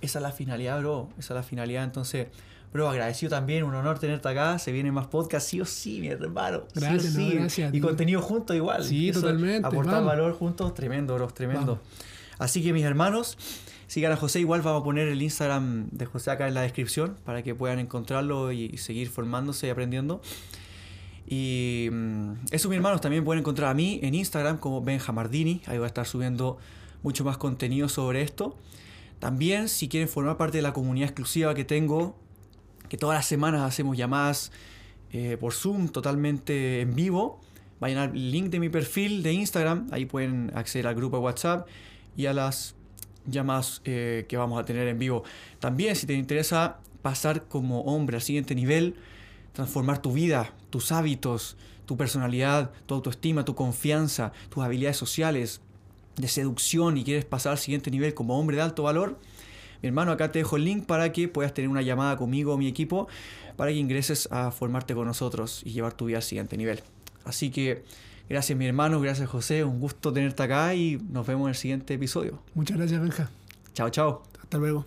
esa es la finalidad, bro. Esa es la finalidad. Entonces, bro, agradecido también, un honor tenerte acá. Se vienen más podcasts, sí o sí, mi hermano. Sí o Gracias, no, sí. gracias Y contenido juntos igual. Sí, Eso, totalmente, Aportar vamos. valor juntos, tremendo, bro, tremendo. Vamos. Así que mis hermanos, sigan a José. Igual vamos a poner el Instagram de José acá en la descripción para que puedan encontrarlo y seguir formándose y aprendiendo. Y mm, eso, mis hermanos, también pueden encontrar a mí en Instagram como Benjamardini. Ahí voy a estar subiendo mucho más contenido sobre esto. También, si quieren formar parte de la comunidad exclusiva que tengo, que todas las semanas hacemos llamadas eh, por Zoom totalmente en vivo, vayan al link de mi perfil de Instagram. Ahí pueden acceder al grupo de WhatsApp y a las llamadas eh, que vamos a tener en vivo. También, si te interesa pasar como hombre al siguiente nivel, transformar tu vida, tus hábitos, tu personalidad, tu autoestima, tu confianza, tus habilidades sociales, de seducción y quieres pasar al siguiente nivel como hombre de alto valor, mi hermano, acá te dejo el link para que puedas tener una llamada conmigo o mi equipo para que ingreses a formarte con nosotros y llevar tu vida al siguiente nivel. Así que gracias mi hermano, gracias José, un gusto tenerte acá y nos vemos en el siguiente episodio. Muchas gracias, Benja. Chao, chao. Hasta luego.